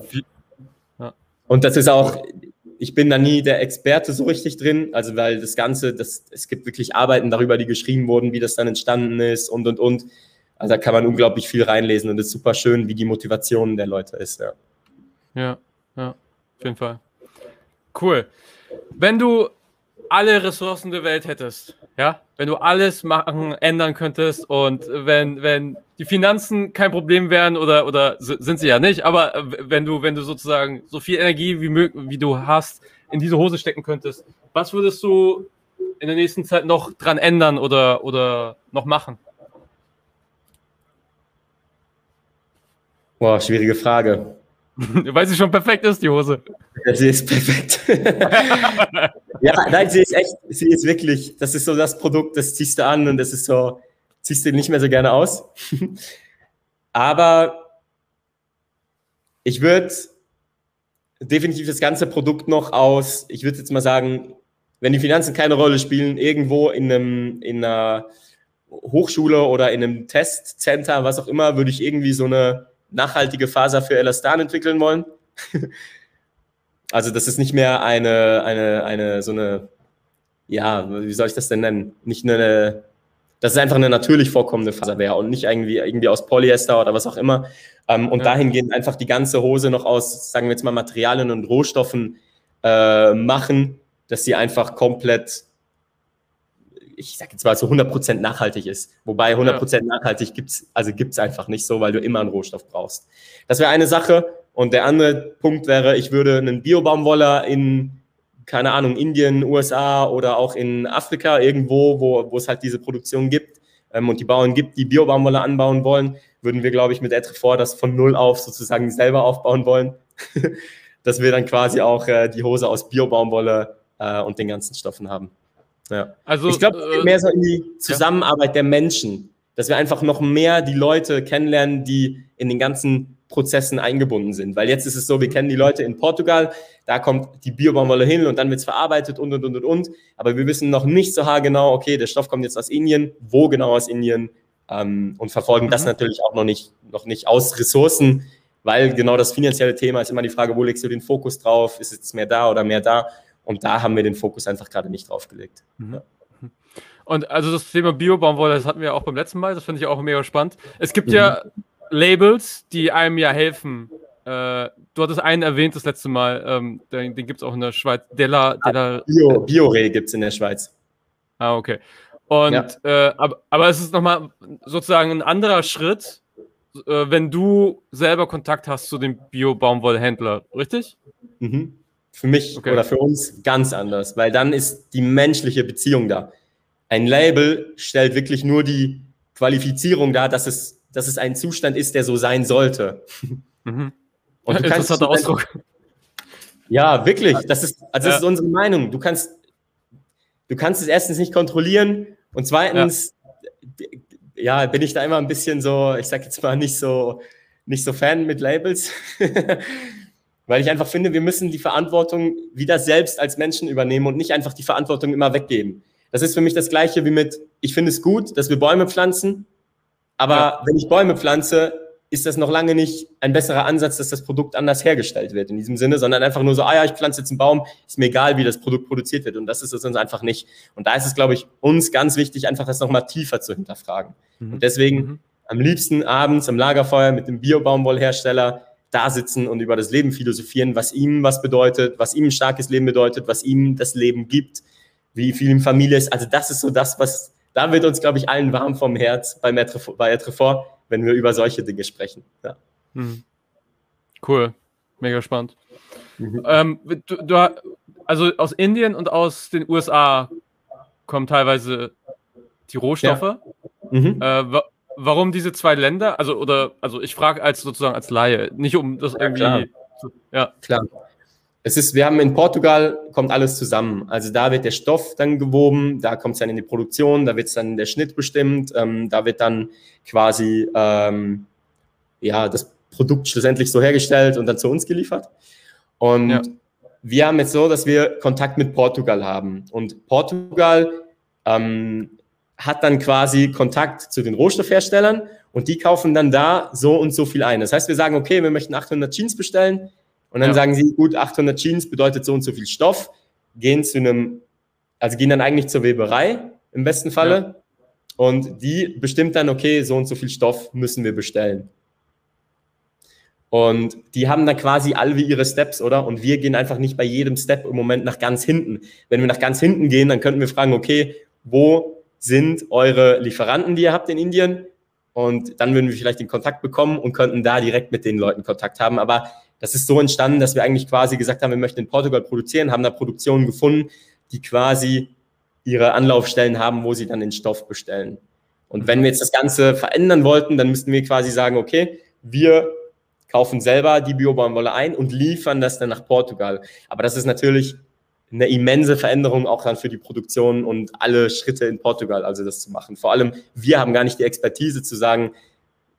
ja. Und das ist auch, ich bin da nie der Experte so richtig drin, also weil das Ganze, das, es gibt wirklich Arbeiten darüber, die geschrieben wurden, wie das dann entstanden ist und, und, und. Also da kann man unglaublich viel reinlesen und es ist super schön, wie die Motivation der Leute ist, ja. Ja, ja, auf jeden Fall. Cool. Wenn du alle Ressourcen der Welt hättest, ja, wenn du alles machen, ändern könntest und wenn, wenn die Finanzen kein Problem wären oder, oder sind sie ja nicht, aber wenn du, wenn du sozusagen so viel Energie wie, wie du hast in diese Hose stecken könntest, was würdest du in der nächsten Zeit noch dran ändern oder, oder noch machen? Boah, schwierige Frage. Weil sie schon perfekt ist, die Hose. Ja, sie ist perfekt. ja, nein, sie ist echt, sie ist wirklich, das ist so das Produkt, das ziehst du an und das ist so, ziehst du nicht mehr so gerne aus. Aber ich würde definitiv das ganze Produkt noch aus, ich würde jetzt mal sagen, wenn die Finanzen keine Rolle spielen, irgendwo in, einem, in einer Hochschule oder in einem Testcenter, was auch immer, würde ich irgendwie so eine nachhaltige Faser für Elastan entwickeln wollen. also das ist nicht mehr eine, eine, eine, so eine, ja, wie soll ich das denn nennen? Nicht eine, das ist einfach eine natürlich vorkommende Faser wäre und nicht irgendwie, irgendwie aus Polyester oder was auch immer. Ähm, und ja. dahingehend einfach die ganze Hose noch aus, sagen wir jetzt mal, Materialien und Rohstoffen äh, machen, dass sie einfach komplett ich sage jetzt mal so 100% nachhaltig ist. Wobei 100% ja. nachhaltig gibt's also gibt's einfach nicht so, weil du immer einen Rohstoff brauchst. Das wäre eine Sache. Und der andere Punkt wäre, ich würde einen Biobaumwoller in, keine Ahnung, Indien, USA oder auch in Afrika, irgendwo, wo, wo es halt diese Produktion gibt ähm, und die Bauern gibt, die Biobaumwolle anbauen wollen, würden wir, glaube ich, mit Etrefort das von null auf sozusagen selber aufbauen wollen. dass wir dann quasi auch äh, die Hose aus Biobaumwolle äh, und den ganzen Stoffen haben. Ja. Also, ich glaube, äh, mehr so in die Zusammenarbeit ja. der Menschen, dass wir einfach noch mehr die Leute kennenlernen, die in den ganzen Prozessen eingebunden sind. Weil jetzt ist es so, wir kennen die Leute in Portugal, da kommt die Biobaumwolle hin und dann wird es verarbeitet und, und, und, und, und. Aber wir wissen noch nicht so haargenau, okay, der Stoff kommt jetzt aus Indien, wo genau aus Indien ähm, und verfolgen mhm. das natürlich auch noch nicht, noch nicht aus Ressourcen, weil genau das finanzielle Thema ist immer die Frage, wo legst du den Fokus drauf? Ist es mehr da oder mehr da? Und da haben wir den Fokus einfach gerade nicht drauf gelegt. Mhm. Und also das Thema Bio-Baumwolle, das hatten wir auch beim letzten Mal, das finde ich auch mega spannend. Es gibt mhm. ja Labels, die einem ja helfen. Äh, du hattest einen erwähnt das letzte Mal, ähm, den, den gibt es auch in der Schweiz. Della, Della, Bio, Biore gibt es in der Schweiz. Ah, okay. Und ja. äh, aber, aber es ist nochmal sozusagen ein anderer Schritt, äh, wenn du selber Kontakt hast zu dem Bio-Baumwollhändler, richtig? Mhm. Für mich okay. oder für uns ganz anders, weil dann ist die menschliche Beziehung da. Ein Label stellt wirklich nur die Qualifizierung dar, dass es, dass es ein Zustand ist, der so sein sollte. Mhm. Und du Interessanter Ausdruck. Ja, wirklich. Das ist, also das ja. ist unsere Meinung. Du kannst, du kannst es erstens nicht kontrollieren und zweitens, ja. ja, bin ich da immer ein bisschen so, ich sag jetzt mal nicht so, nicht so Fan mit Labels. Weil ich einfach finde, wir müssen die Verantwortung wieder selbst als Menschen übernehmen und nicht einfach die Verantwortung immer weggeben. Das ist für mich das Gleiche wie mit, ich finde es gut, dass wir Bäume pflanzen, aber ja. wenn ich Bäume pflanze, ist das noch lange nicht ein besserer Ansatz, dass das Produkt anders hergestellt wird in diesem Sinne, sondern einfach nur so, ah ja, ich pflanze jetzt einen Baum, ist mir egal, wie das Produkt produziert wird. Und das ist es uns einfach nicht. Und da ist es, glaube ich, uns ganz wichtig, einfach das nochmal tiefer zu hinterfragen. Mhm. Und deswegen mhm. am liebsten abends am Lagerfeuer mit dem Biobaumwollhersteller da sitzen und über das Leben philosophieren, was ihm was bedeutet, was ihm ein starkes Leben bedeutet, was ihm das Leben gibt, wie viel ihm Familie ist. Also das ist so das, was, da wird uns, glaube ich, allen warm vom Herz bei, Etrefort, wenn wir über solche Dinge sprechen. Ja. Mhm. Cool, mega spannend. Mhm. Ähm, du, du, also aus Indien und aus den USA kommen teilweise die Rohstoffe. Ja. Mhm. Äh, warum diese zwei Länder? Also, oder, also ich frage als sozusagen als Laie, nicht um das irgendwie. Ja, klar. Zu, ja. klar. Es ist, wir haben in Portugal kommt alles zusammen. Also da wird der Stoff dann gewoben, da kommt es dann in die Produktion, da wird dann der Schnitt bestimmt, ähm, da wird dann quasi ähm, ja das Produkt schlussendlich so hergestellt und dann zu uns geliefert. Und ja. wir haben jetzt so, dass wir Kontakt mit Portugal haben. Und Portugal ähm, hat dann quasi Kontakt zu den Rohstoffherstellern und die kaufen dann da so und so viel ein. Das heißt, wir sagen, okay, wir möchten 800 Jeans bestellen und dann ja. sagen sie, gut, 800 Jeans bedeutet so und so viel Stoff, gehen zu einem, also gehen dann eigentlich zur Weberei im besten Falle ja. und die bestimmt dann, okay, so und so viel Stoff müssen wir bestellen. Und die haben dann quasi alle wie ihre Steps, oder? Und wir gehen einfach nicht bei jedem Step im Moment nach ganz hinten. Wenn wir nach ganz hinten gehen, dann könnten wir fragen, okay, wo sind eure Lieferanten, die ihr habt in Indien? Und dann würden wir vielleicht den Kontakt bekommen und könnten da direkt mit den Leuten Kontakt haben. Aber das ist so entstanden, dass wir eigentlich quasi gesagt haben, wir möchten in Portugal produzieren, haben da Produktionen gefunden, die quasi ihre Anlaufstellen haben, wo sie dann den Stoff bestellen. Und wenn wir jetzt das Ganze verändern wollten, dann müssten wir quasi sagen, okay, wir kaufen selber die Biobaumwolle ein und liefern das dann nach Portugal. Aber das ist natürlich eine immense Veränderung auch dann für die Produktion und alle Schritte in Portugal, also das zu machen. Vor allem, wir haben gar nicht die Expertise zu sagen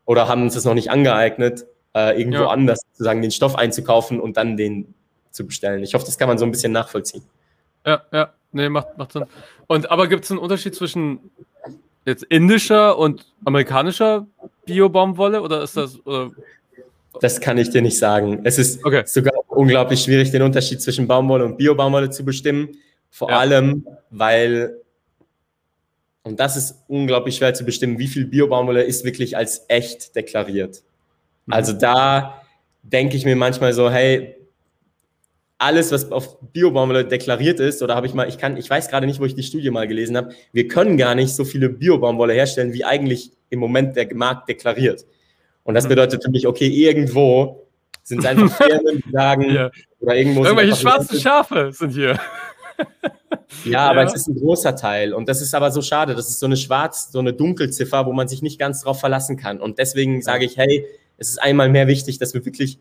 oder haben uns das noch nicht angeeignet, äh, irgendwo ja. anders zu sagen, den Stoff einzukaufen und dann den zu bestellen. Ich hoffe, das kann man so ein bisschen nachvollziehen. Ja, ja, nee, macht, macht Sinn. Und aber gibt es einen Unterschied zwischen jetzt indischer und amerikanischer Bio-Baumwolle oder ist das oder das kann ich dir nicht sagen. Es ist okay. sogar unglaublich schwierig, den Unterschied zwischen Baumwolle und Bio-Baumwolle zu bestimmen. Vor ja. allem, weil, und das ist unglaublich schwer zu bestimmen, wie viel Bio-Baumwolle ist wirklich als echt deklariert. Mhm. Also da denke ich mir manchmal so, hey, alles, was auf Bio-Baumwolle deklariert ist, oder habe ich mal, ich kann, ich weiß gerade nicht, wo ich die Studie mal gelesen habe, wir können gar nicht so viele Bio-Baumwolle herstellen, wie eigentlich im Moment der Markt deklariert. Und das bedeutet für mich, okay, irgendwo sind es einfach Firmen, die sagen, ja. oder irgendwo Irgendwelche schwarzen Schafe sind hier. Ja, ja, aber es ist ein großer Teil. Und das ist aber so schade. Das ist so eine schwarz, so eine Dunkelziffer, wo man sich nicht ganz drauf verlassen kann. Und deswegen sage ich, hey, es ist einmal mehr wichtig, dass wir wirklich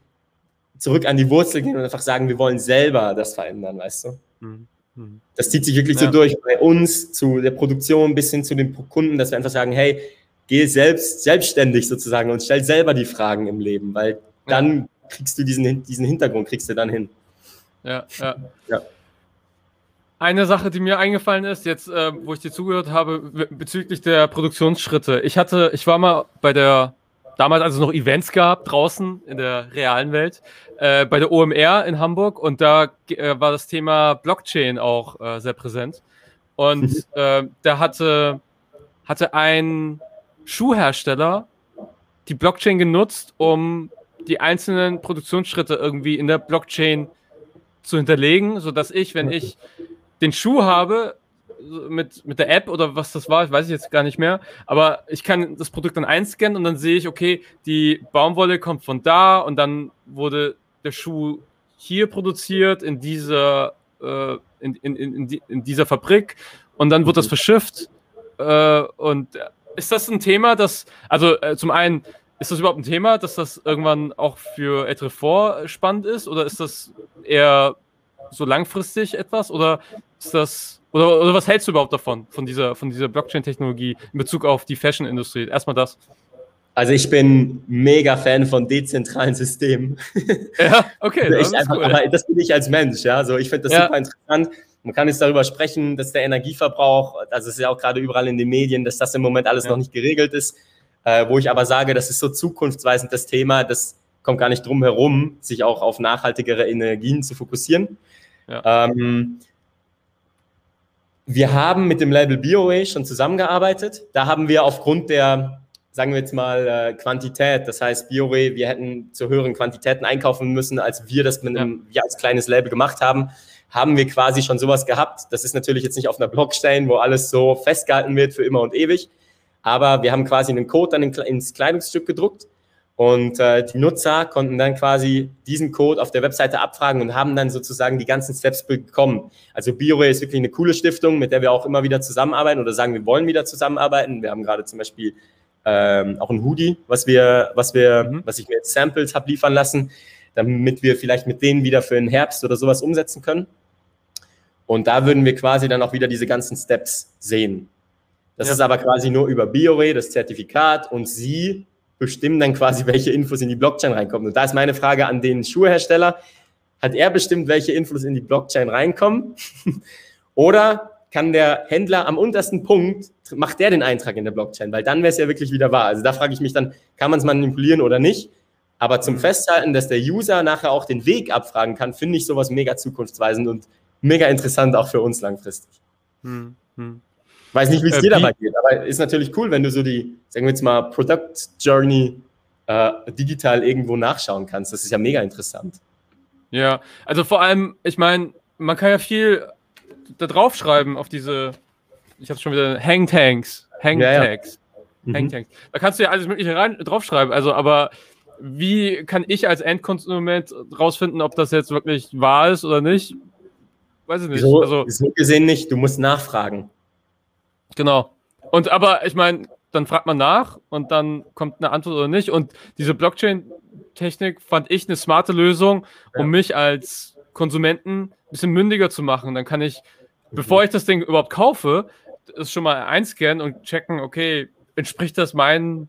zurück an die Wurzel gehen und einfach sagen, wir wollen selber das verändern, weißt du? Mhm. mhm. Das zieht sich wirklich ja. so durch bei uns zu der Produktion bis hin zu den Kunden, dass wir einfach sagen, hey, geh selbst selbstständig sozusagen und stell selber die Fragen im Leben, weil dann kriegst du diesen, diesen Hintergrund, kriegst du dann hin. Ja, ja. ja. Eine Sache, die mir eingefallen ist, jetzt, äh, wo ich dir zugehört habe, bezüglich der Produktionsschritte. Ich hatte, ich war mal bei der, damals also noch Events gab, draußen in der realen Welt, äh, bei der OMR in Hamburg und da äh, war das Thema Blockchain auch äh, sehr präsent. Und äh, da hatte, hatte ein Schuhhersteller die Blockchain genutzt, um die einzelnen Produktionsschritte irgendwie in der Blockchain zu hinterlegen, sodass ich, wenn ich den Schuh habe, mit, mit der App oder was das war, ich weiß ich jetzt gar nicht mehr, aber ich kann das Produkt dann einscannen und dann sehe ich, okay, die Baumwolle kommt von da und dann wurde der Schuh hier produziert in dieser, äh, in, in, in, in, dieser Fabrik und dann wird das verschifft äh, und ist das ein Thema, das, also äh, zum einen, ist das überhaupt ein Thema, dass das irgendwann auch für Etrefort spannend ist oder ist das eher so langfristig etwas oder ist das, oder, oder was hältst du überhaupt davon, von dieser, von dieser Blockchain-Technologie in Bezug auf die Fashion-Industrie? Erstmal das. Also ich bin mega Fan von dezentralen Systemen. Ja, okay. Das einfach, cool. Aber das bin ich als Mensch, ja. So, ich finde das ja. super interessant. Man kann jetzt darüber sprechen, dass der Energieverbrauch, also es ist ja auch gerade überall in den Medien, dass das im Moment alles ja. noch nicht geregelt ist. Äh, wo ich aber sage, das ist so zukunftsweisend das Thema, das kommt gar nicht drum herum, sich auch auf nachhaltigere Energien zu fokussieren. Ja. Ähm, wir haben mit dem Label BioWay schon zusammengearbeitet. Da haben wir aufgrund der, sagen wir jetzt mal, äh, Quantität, das heißt BioWay, wir hätten zu höheren Quantitäten einkaufen müssen, als wir das mit einem, ja. wir als kleines Label gemacht haben, haben wir quasi schon sowas gehabt. Das ist natürlich jetzt nicht auf einer Blockchain, wo alles so festgehalten wird für immer und ewig. Aber wir haben quasi einen Code dann ins Kleidungsstück gedruckt und äh, die Nutzer konnten dann quasi diesen Code auf der Webseite abfragen und haben dann sozusagen die ganzen Steps bekommen. Also BioRay ist wirklich eine coole Stiftung, mit der wir auch immer wieder zusammenarbeiten oder sagen, wir wollen wieder zusammenarbeiten. Wir haben gerade zum Beispiel ähm, auch ein Hoodie, was wir, was wir, mhm. was ich mir jetzt Samples habe liefern lassen, damit wir vielleicht mit denen wieder für den Herbst oder sowas umsetzen können. Und da würden wir quasi dann auch wieder diese ganzen Steps sehen. Das ja. ist aber quasi nur über BioRay, das Zertifikat, und Sie bestimmen dann quasi, welche Infos in die Blockchain reinkommen. Und da ist meine Frage an den Schuhhersteller. Hat er bestimmt, welche Infos in die Blockchain reinkommen? Oder kann der Händler am untersten Punkt, macht der den Eintrag in der Blockchain? Weil dann wäre es ja wirklich wieder wahr. Also da frage ich mich dann, kann man es manipulieren oder nicht? Aber zum mhm. Festhalten, dass der User nachher auch den Weg abfragen kann, finde ich sowas mega zukunftsweisend und mega interessant auch für uns langfristig. Hm, hm. Weiß nicht, wie es äh, dir dabei geht, aber ist natürlich cool, wenn du so die, sagen wir jetzt mal, Product Journey äh, digital irgendwo nachschauen kannst. Das ist ja mega interessant. Ja, also vor allem, ich meine, man kann ja viel da draufschreiben auf diese, ich habe schon wieder Hangtanks, Hangtags, ja, ja. Hangtanks. Mhm. Da kannst du ja alles Mögliche rein, draufschreiben. Also, aber wie kann ich als Endkonsument rausfinden, ob das jetzt wirklich wahr ist oder nicht? Weiß ich nicht. So, also, so gesehen nicht, du musst nachfragen. Genau. Und aber ich meine, dann fragt man nach und dann kommt eine Antwort oder nicht. Und diese Blockchain-Technik fand ich eine smarte Lösung, um ja. mich als Konsumenten ein bisschen mündiger zu machen. Dann kann ich, mhm. bevor ich das Ding überhaupt kaufe, es schon mal einscannen und checken, okay, entspricht das meinen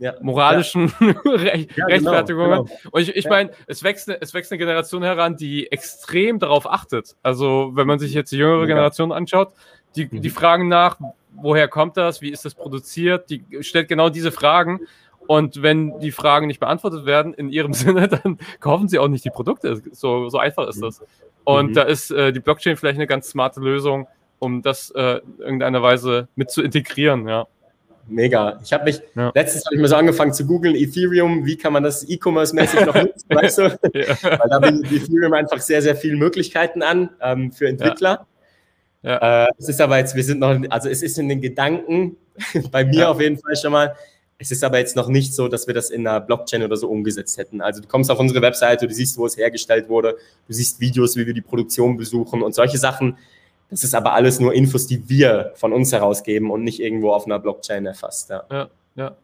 ja. moralischen ja. Ja, genau, Rechtfertigungen. Genau. Und ich, ich meine, es wächst, es wächst eine Generation heran, die extrem darauf achtet. Also, wenn man sich jetzt die jüngere Generation anschaut, die, mhm. die fragen nach, woher kommt das, wie ist das produziert, die stellt genau diese Fragen. Und wenn die Fragen nicht beantwortet werden in ihrem Sinne, dann kaufen sie auch nicht die Produkte. So, so einfach ist das. Und mhm. da ist äh, die Blockchain vielleicht eine ganz smarte Lösung, um das äh, in irgendeiner Weise mit zu integrieren, ja. Mega. Ich habe mich, ja. letztens habe ich mal so angefangen zu googeln, Ethereum, wie kann man das E-Commerce-mäßig noch nutzen, weißt du? ja. Weil da bietet Ethereum einfach sehr, sehr viele Möglichkeiten an ähm, für Entwickler. Ja. Äh, es ist aber jetzt, wir sind noch, also es ist in den Gedanken, bei mir auf jeden Fall schon mal, es ist aber jetzt noch nicht so, dass wir das in einer Blockchain oder so umgesetzt hätten. Also du kommst auf unsere Webseite, du siehst, wo es hergestellt wurde, du siehst Videos, wie wir die Produktion besuchen und solche Sachen das ist aber alles nur Infos, die wir von uns herausgeben und nicht irgendwo auf einer Blockchain erfasst. Ja, ja. ja.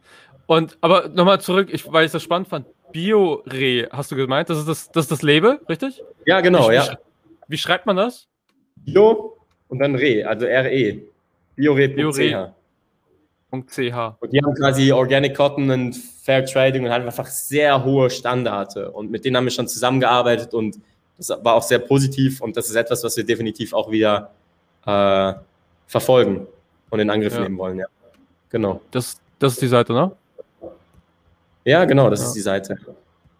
Und aber nochmal zurück, ich, weil ich das spannend fand. Biore, hast du gemeint? Das ist das, das ist das Label, richtig? Ja, genau, wie, ja. Wie, wie, schreibt man das? Bio und dann Re, also RE. Biore.ch. Und die haben quasi Organic Cotton und Fair Trading und haben einfach sehr hohe Standards. Und mit denen haben wir schon zusammengearbeitet und das war auch sehr positiv und das ist etwas, was wir definitiv auch wieder äh, verfolgen und in Angriff ja. nehmen wollen, ja. Genau. Das, das ist die Seite, ne? Ja, genau, das ja. ist die Seite.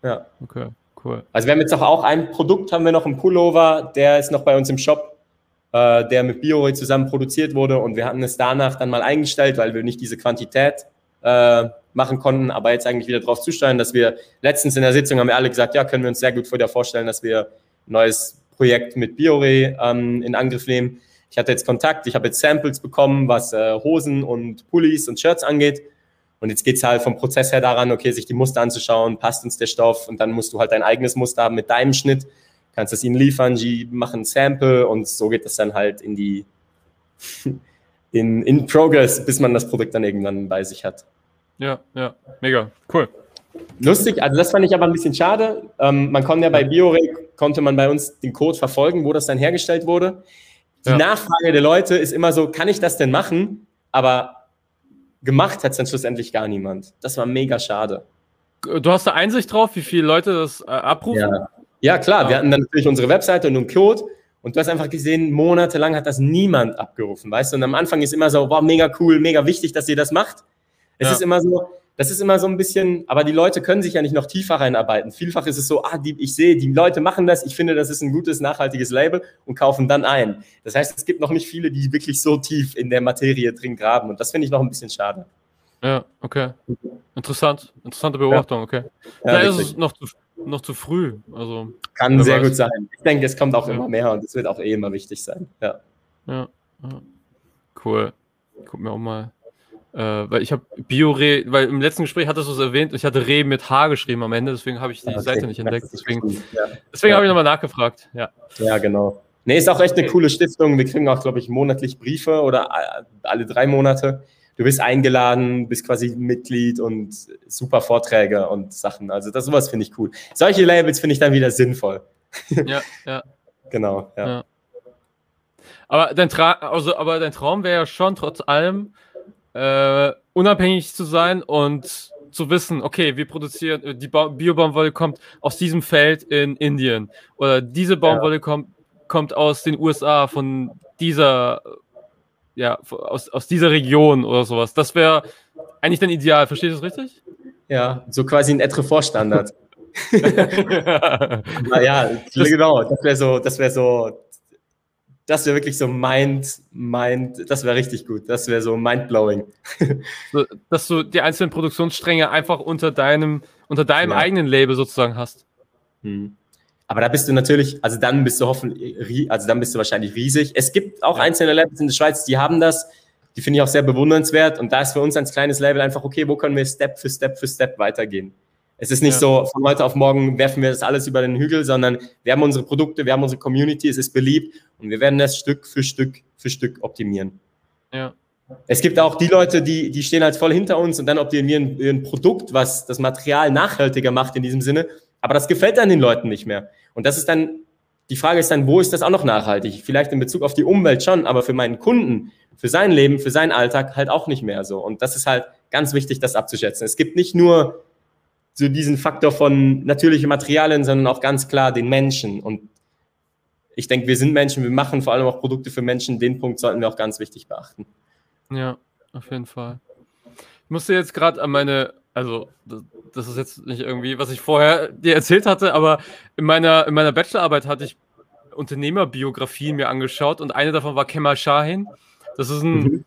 Ja. Okay, cool. Also wir haben jetzt auch ein Produkt, haben wir noch einen Pullover, der ist noch bei uns im Shop, äh, der mit Biore zusammen produziert wurde und wir hatten es danach dann mal eingestellt, weil wir nicht diese Quantität äh, machen konnten, aber jetzt eigentlich wieder darauf zusteuern, dass wir letztens in der Sitzung haben wir alle gesagt, ja, können wir uns sehr gut vorstellen, dass wir neues Projekt mit Biore ähm, in Angriff nehmen. Ich hatte jetzt Kontakt, ich habe jetzt Samples bekommen, was äh, Hosen und Pullis und Shirts angeht. Und jetzt geht es halt vom Prozess her daran, okay, sich die Muster anzuschauen, passt uns der Stoff und dann musst du halt dein eigenes Muster haben mit deinem Schnitt, kannst es ihnen liefern, die machen ein Sample und so geht das dann halt in die, in, in Progress, bis man das Produkt dann irgendwann bei sich hat. Ja, ja, mega, cool. Lustig, also das fand ich aber ein bisschen schade. Ähm, man konnte ja bei Biorec, konnte man bei uns den Code verfolgen, wo das dann hergestellt wurde. Die ja. Nachfrage der Leute ist immer so, kann ich das denn machen? Aber gemacht hat es dann schlussendlich gar niemand. Das war mega schade. Du hast da Einsicht drauf, wie viele Leute das äh, abrufen? Ja. ja, klar. Ja. Wir hatten dann natürlich unsere Webseite und einen Code. Und du hast einfach gesehen, monatelang hat das niemand abgerufen, weißt du? Und am Anfang ist immer so, wow, mega cool, mega wichtig, dass ihr das macht. Es ist immer so, das ist immer so ein bisschen, aber die Leute können sich ja nicht noch tiefer reinarbeiten. Vielfach ist es so, ah, die, ich sehe, die Leute machen das, ich finde, das ist ein gutes, nachhaltiges Label und kaufen dann ein. Das heißt, es gibt noch nicht viele, die wirklich so tief in der Materie drin graben und das finde ich noch ein bisschen schade. Ja, okay. Interessant. Interessante Beobachtung, okay. Ja, da ist es noch zu, noch zu früh. Also, Kann sehr weiß. gut sein. Ich denke, es kommt auch ja. immer mehr und es wird auch eh immer wichtig sein. Ja. Ja. Cool. Guck mir auch mal äh, weil ich habe Bio-Re, weil im letzten Gespräch hattest du es erwähnt, ich hatte Re mit H geschrieben am Ende, deswegen habe ich die okay. Seite nicht entdeckt. Deswegen, ja. deswegen ja. habe ich nochmal nachgefragt. Ja. ja, genau. Nee, ist auch echt eine okay. coole Stiftung. Wir kriegen auch, glaube ich, monatlich Briefe oder alle drei Monate. Du bist eingeladen, bist quasi Mitglied und super Vorträge und Sachen. Also das sowas finde ich cool. Solche Labels finde ich dann wieder sinnvoll. Ja, ja. genau, ja. ja. Aber dein, Tra also, aber dein Traum wäre ja schon trotz allem, äh, unabhängig zu sein und zu wissen, okay, wir produzieren, äh, die Biobaumwolle kommt aus diesem Feld in Indien oder diese Baumwolle ja. kommt, kommt aus den USA von dieser, ja, aus, aus dieser Region oder sowas. Das wäre eigentlich dein Ideal, verstehst du das richtig? Ja, so quasi ein Etre-Vorstandard. naja, genau, das wäre so, das wäre so das wäre wirklich so mind, mind, das wäre richtig gut. Das wäre so mindblowing. So, dass du die einzelnen Produktionsstränge einfach unter deinem, unter deinem ja. eigenen Label sozusagen hast. Hm. Aber da bist du natürlich, also dann bist du hoffentlich, also dann bist du wahrscheinlich riesig. Es gibt auch ja. einzelne Labels in der Schweiz, die haben das. Die finde ich auch sehr bewundernswert. Und da ist für uns als kleines Label einfach, okay, wo können wir Step für Step für Step weitergehen? Es ist nicht ja. so, von heute auf morgen werfen wir das alles über den Hügel, sondern wir haben unsere Produkte, wir haben unsere Community, es ist beliebt und wir werden das Stück für Stück für Stück optimieren. Ja. Es gibt auch die Leute, die, die stehen halt voll hinter uns und dann optimieren wir ein, ein Produkt, was das Material nachhaltiger macht in diesem Sinne. Aber das gefällt dann den Leuten nicht mehr. Und das ist dann, die Frage ist dann, wo ist das auch noch nachhaltig? Vielleicht in Bezug auf die Umwelt schon, aber für meinen Kunden, für sein Leben, für seinen Alltag halt auch nicht mehr so. Und das ist halt ganz wichtig, das abzuschätzen. Es gibt nicht nur so diesen Faktor von natürlichen Materialien, sondern auch ganz klar den Menschen. Und ich denke, wir sind Menschen, wir machen vor allem auch Produkte für Menschen. Den Punkt sollten wir auch ganz wichtig beachten. Ja, auf jeden Fall. Ich musste jetzt gerade an meine, also das ist jetzt nicht irgendwie, was ich vorher dir erzählt hatte, aber in meiner, in meiner Bachelorarbeit hatte ich Unternehmerbiografien mir angeschaut und eine davon war Kemal Shahin. Das ist ein mhm.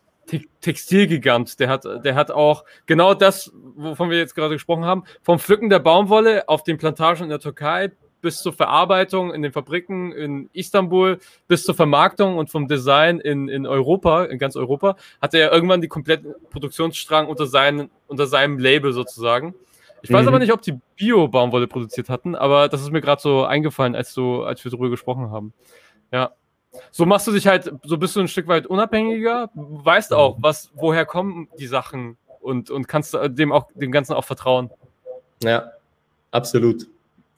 Textilgigant. Der hat, der hat auch genau das, wovon wir jetzt gerade gesprochen haben, vom Pflücken der Baumwolle auf den Plantagen in der Türkei bis zur Verarbeitung in den Fabriken in Istanbul, bis zur Vermarktung und vom Design in, in Europa, in ganz Europa, hat er irgendwann die kompletten Produktionsstrang unter, seinen, unter seinem Label sozusagen. Ich mhm. weiß aber nicht, ob die Bio-Baumwolle produziert hatten, aber das ist mir gerade so eingefallen, als, du, als wir darüber gesprochen haben. Ja. So machst du dich halt, so bist du ein Stück weit unabhängiger, weißt auch, was, woher kommen die Sachen und, und kannst dem auch, dem Ganzen auch vertrauen. Ja, absolut.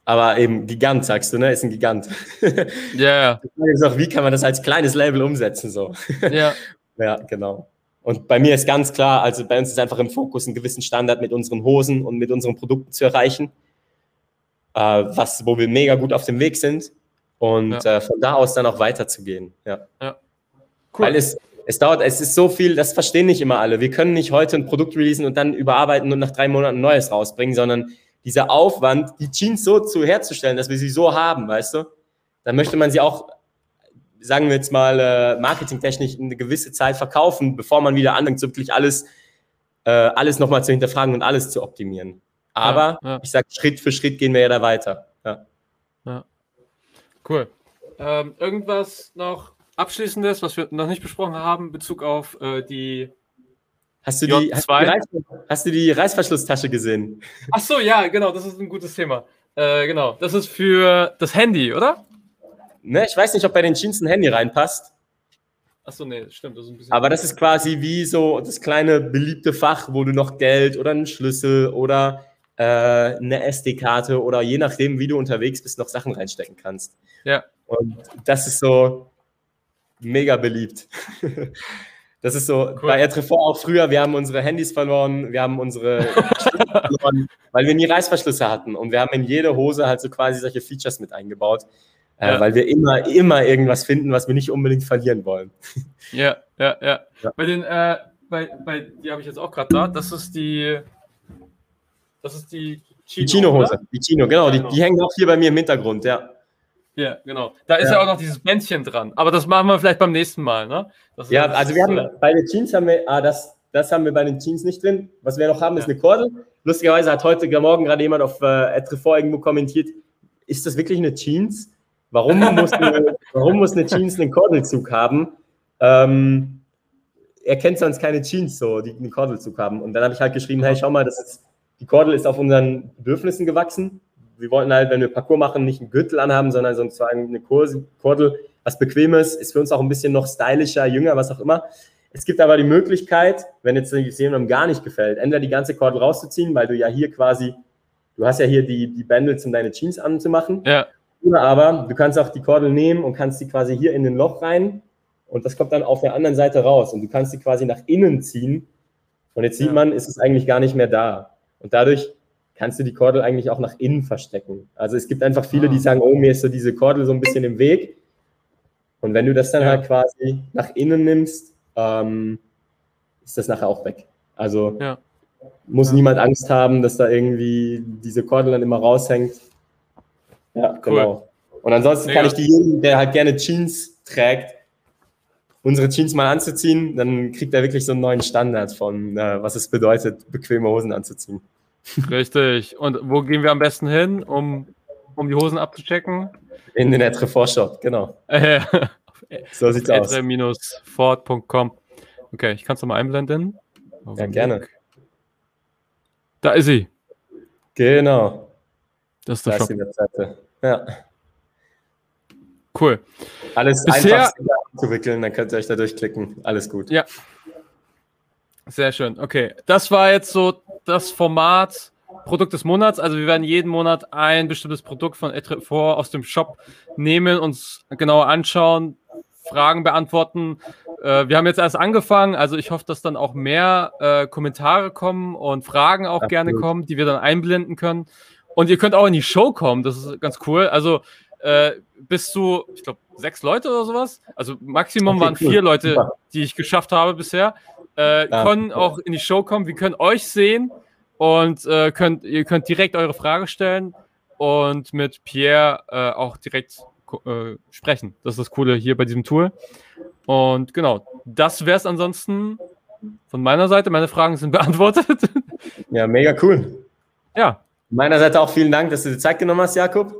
Aber eben Gigant, sagst du, ne? Ist ein Gigant. Ja. Yeah. wie kann man das als kleines Label umsetzen? So. Ja. ja, genau. Und bei mir ist ganz klar, also bei uns ist einfach im Fokus, einen gewissen Standard mit unseren Hosen und mit unseren Produkten zu erreichen, äh, was, wo wir mega gut auf dem Weg sind und ja. äh, von da aus dann auch weiterzugehen. Ja. ja. Cool. Weil es, es dauert, es ist so viel, das verstehen nicht immer alle. Wir können nicht heute ein Produkt releasen und dann überarbeiten und nach drei Monaten ein neues rausbringen, sondern dieser Aufwand, die Jeans so zu herzustellen, dass wir sie so haben, weißt du, dann möchte man sie auch, sagen wir jetzt mal, äh, marketingtechnisch eine gewisse Zeit verkaufen, bevor man wieder anfängt, so wirklich alles, äh, alles nochmal zu hinterfragen und alles zu optimieren. Aber ja, ja. ich sage, Schritt für Schritt gehen wir ja da weiter. Ja. ja. Cool. Ähm, irgendwas noch Abschließendes, was wir noch nicht besprochen haben, in Bezug auf äh, die Hast du, die, hast, du die Reiß, hast du die Reißverschlusstasche gesehen? Ach so, ja, genau, das ist ein gutes Thema. Äh, genau, das ist für das Handy, oder? Ne, ich weiß nicht, ob bei den Jeans ein Handy reinpasst. Ach so, nee, stimmt. Das ist ein bisschen Aber das ist quasi wie so das kleine beliebte Fach, wo du noch Geld oder einen Schlüssel oder äh, eine SD-Karte oder je nachdem, wie du unterwegs bist, noch Sachen reinstecken kannst. Ja. Und das ist so mega beliebt. Das ist so, cool. bei Etrefort auch früher, wir haben unsere Handys verloren, wir haben unsere verloren, weil wir nie Reißverschlüsse hatten. Und wir haben in jede Hose halt so quasi solche Features mit eingebaut, äh, ja. äh, weil wir immer, immer irgendwas finden, was wir nicht unbedingt verlieren wollen. Ja, ja, ja. ja. Bei den, äh, bei, bei, die habe ich jetzt auch gerade da, das ist die, das ist die Chino, die Chino-Hose, die Chino, genau, die, die hängen auch hier bei mir im Hintergrund, ja. Ja, genau. Da ist ja. ja. auch noch dieses Bändchen dran. Aber das machen wir vielleicht beim nächsten Mal, ne? ja, also wir haben äh, bei den Jeans haben wir, ah, das, das haben wir bei den Jeans nicht drin. Was wir noch haben, ist eine Kordel. Lustigerweise hat heute Morgen gerade jemand auf äh, irgendwo kommentiert, ist das wirklich eine Jeans? Warum muss eine, warum muss eine Jeans einen Kordelzug haben? Ähm, er kennt sonst keine Jeans so, die einen Kordelzug haben. Und dann habe ich halt geschrieben, hey, schau mal, das ist, die Kordel ist auf unseren Bedürfnissen gewachsen wir wollten halt, wenn wir Parcours machen, nicht einen Gürtel anhaben, sondern sozusagen eine Kordel, was bequemes, ist für uns auch ein bisschen noch stylischer, jünger, was auch immer. Es gibt aber die Möglichkeit, wenn jetzt jemandem gar nicht gefällt, entweder die ganze Kordel rauszuziehen, weil du ja hier quasi, du hast ja hier die, die Bändels, um deine Jeans anzumachen. Ja. Oder aber du kannst auch die Kordel nehmen und kannst die quasi hier in den Loch rein und das kommt dann auf der anderen Seite raus und du kannst sie quasi nach innen ziehen und jetzt sieht ja. man, ist es eigentlich gar nicht mehr da. Und dadurch kannst du die Kordel eigentlich auch nach innen verstecken. Also es gibt einfach viele, die ah. sagen, oh, mir ist so diese Kordel so ein bisschen im Weg. Und wenn du das dann ja. halt quasi nach innen nimmst, ähm, ist das nachher auch weg. Also ja. muss ja. niemand Angst haben, dass da irgendwie diese Kordel dann immer raushängt. Ja, cool. genau. Und ansonsten kann ich die jeden, der halt gerne Jeans trägt, unsere Jeans mal anzuziehen, dann kriegt er wirklich so einen neuen Standard von, äh, was es bedeutet, bequeme Hosen anzuziehen. Richtig. Und wo gehen wir am besten hin, um, um die Hosen abzuchecken? In den Etrefort Shop, genau. Äh, So sieht's aus. etre-ford.com. Okay, ich kann es nochmal einblenden. Ja, gerne. Da ist sie. Genau. Das ist Da der ist Shop. die Webseite. Ja. Cool. Alles Bisher- einfach zu wickeln, dann könnt ihr euch da durchklicken. Alles gut. Ja. Sehr schön. Okay, das war jetzt so das Format Produkt des Monats. Also wir werden jeden Monat ein bestimmtes Produkt von Etrefort aus dem Shop nehmen, uns genauer anschauen, Fragen beantworten. Äh, wir haben jetzt erst angefangen, also ich hoffe, dass dann auch mehr äh, Kommentare kommen und Fragen auch Absolut. gerne kommen, die wir dann einblenden können. Und ihr könnt auch in die Show kommen, das ist ganz cool. Also äh, bis zu, ich glaube, sechs Leute oder sowas. Also Maximum Okay, waren cool. vier Leute, die ich geschafft habe bisher. Äh, können auch in die Show kommen. Wir können euch sehen und äh, könnt, ihr könnt direkt eure Frage stellen und mit Pierre äh, auch direkt äh, sprechen. Das ist das Coole hier bei diesem Tool. Und genau, das wäre es ansonsten von meiner Seite. Meine Fragen sind beantwortet. Ja, mega cool. ja, meiner Seite auch vielen Dank, dass du dir Zeit genommen hast, Jakob.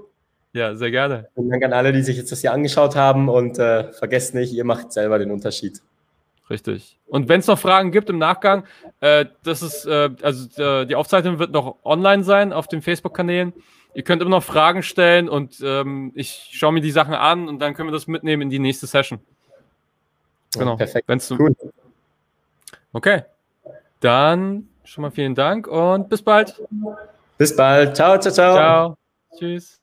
ja, sehr gerne. Vielen Dank an alle, die sich jetzt das hier angeschaut haben und äh, vergesst nicht, ihr macht selber den Unterschied. Richtig. Und wenn es noch Fragen gibt im Nachgang, äh, das ist, äh, also äh, die Aufzeichnung wird noch online sein auf den Facebook-Kanälen. Ihr könnt immer noch Fragen stellen und ähm, ich schaue mir die Sachen an und dann können wir das mitnehmen in die nächste Session. Genau. Perfekt. Wenn's Cool. Okay. Dann schon mal vielen Dank und bis bald. Bis bald. Ciao, ciao, ciao. Ciao. Tschüss.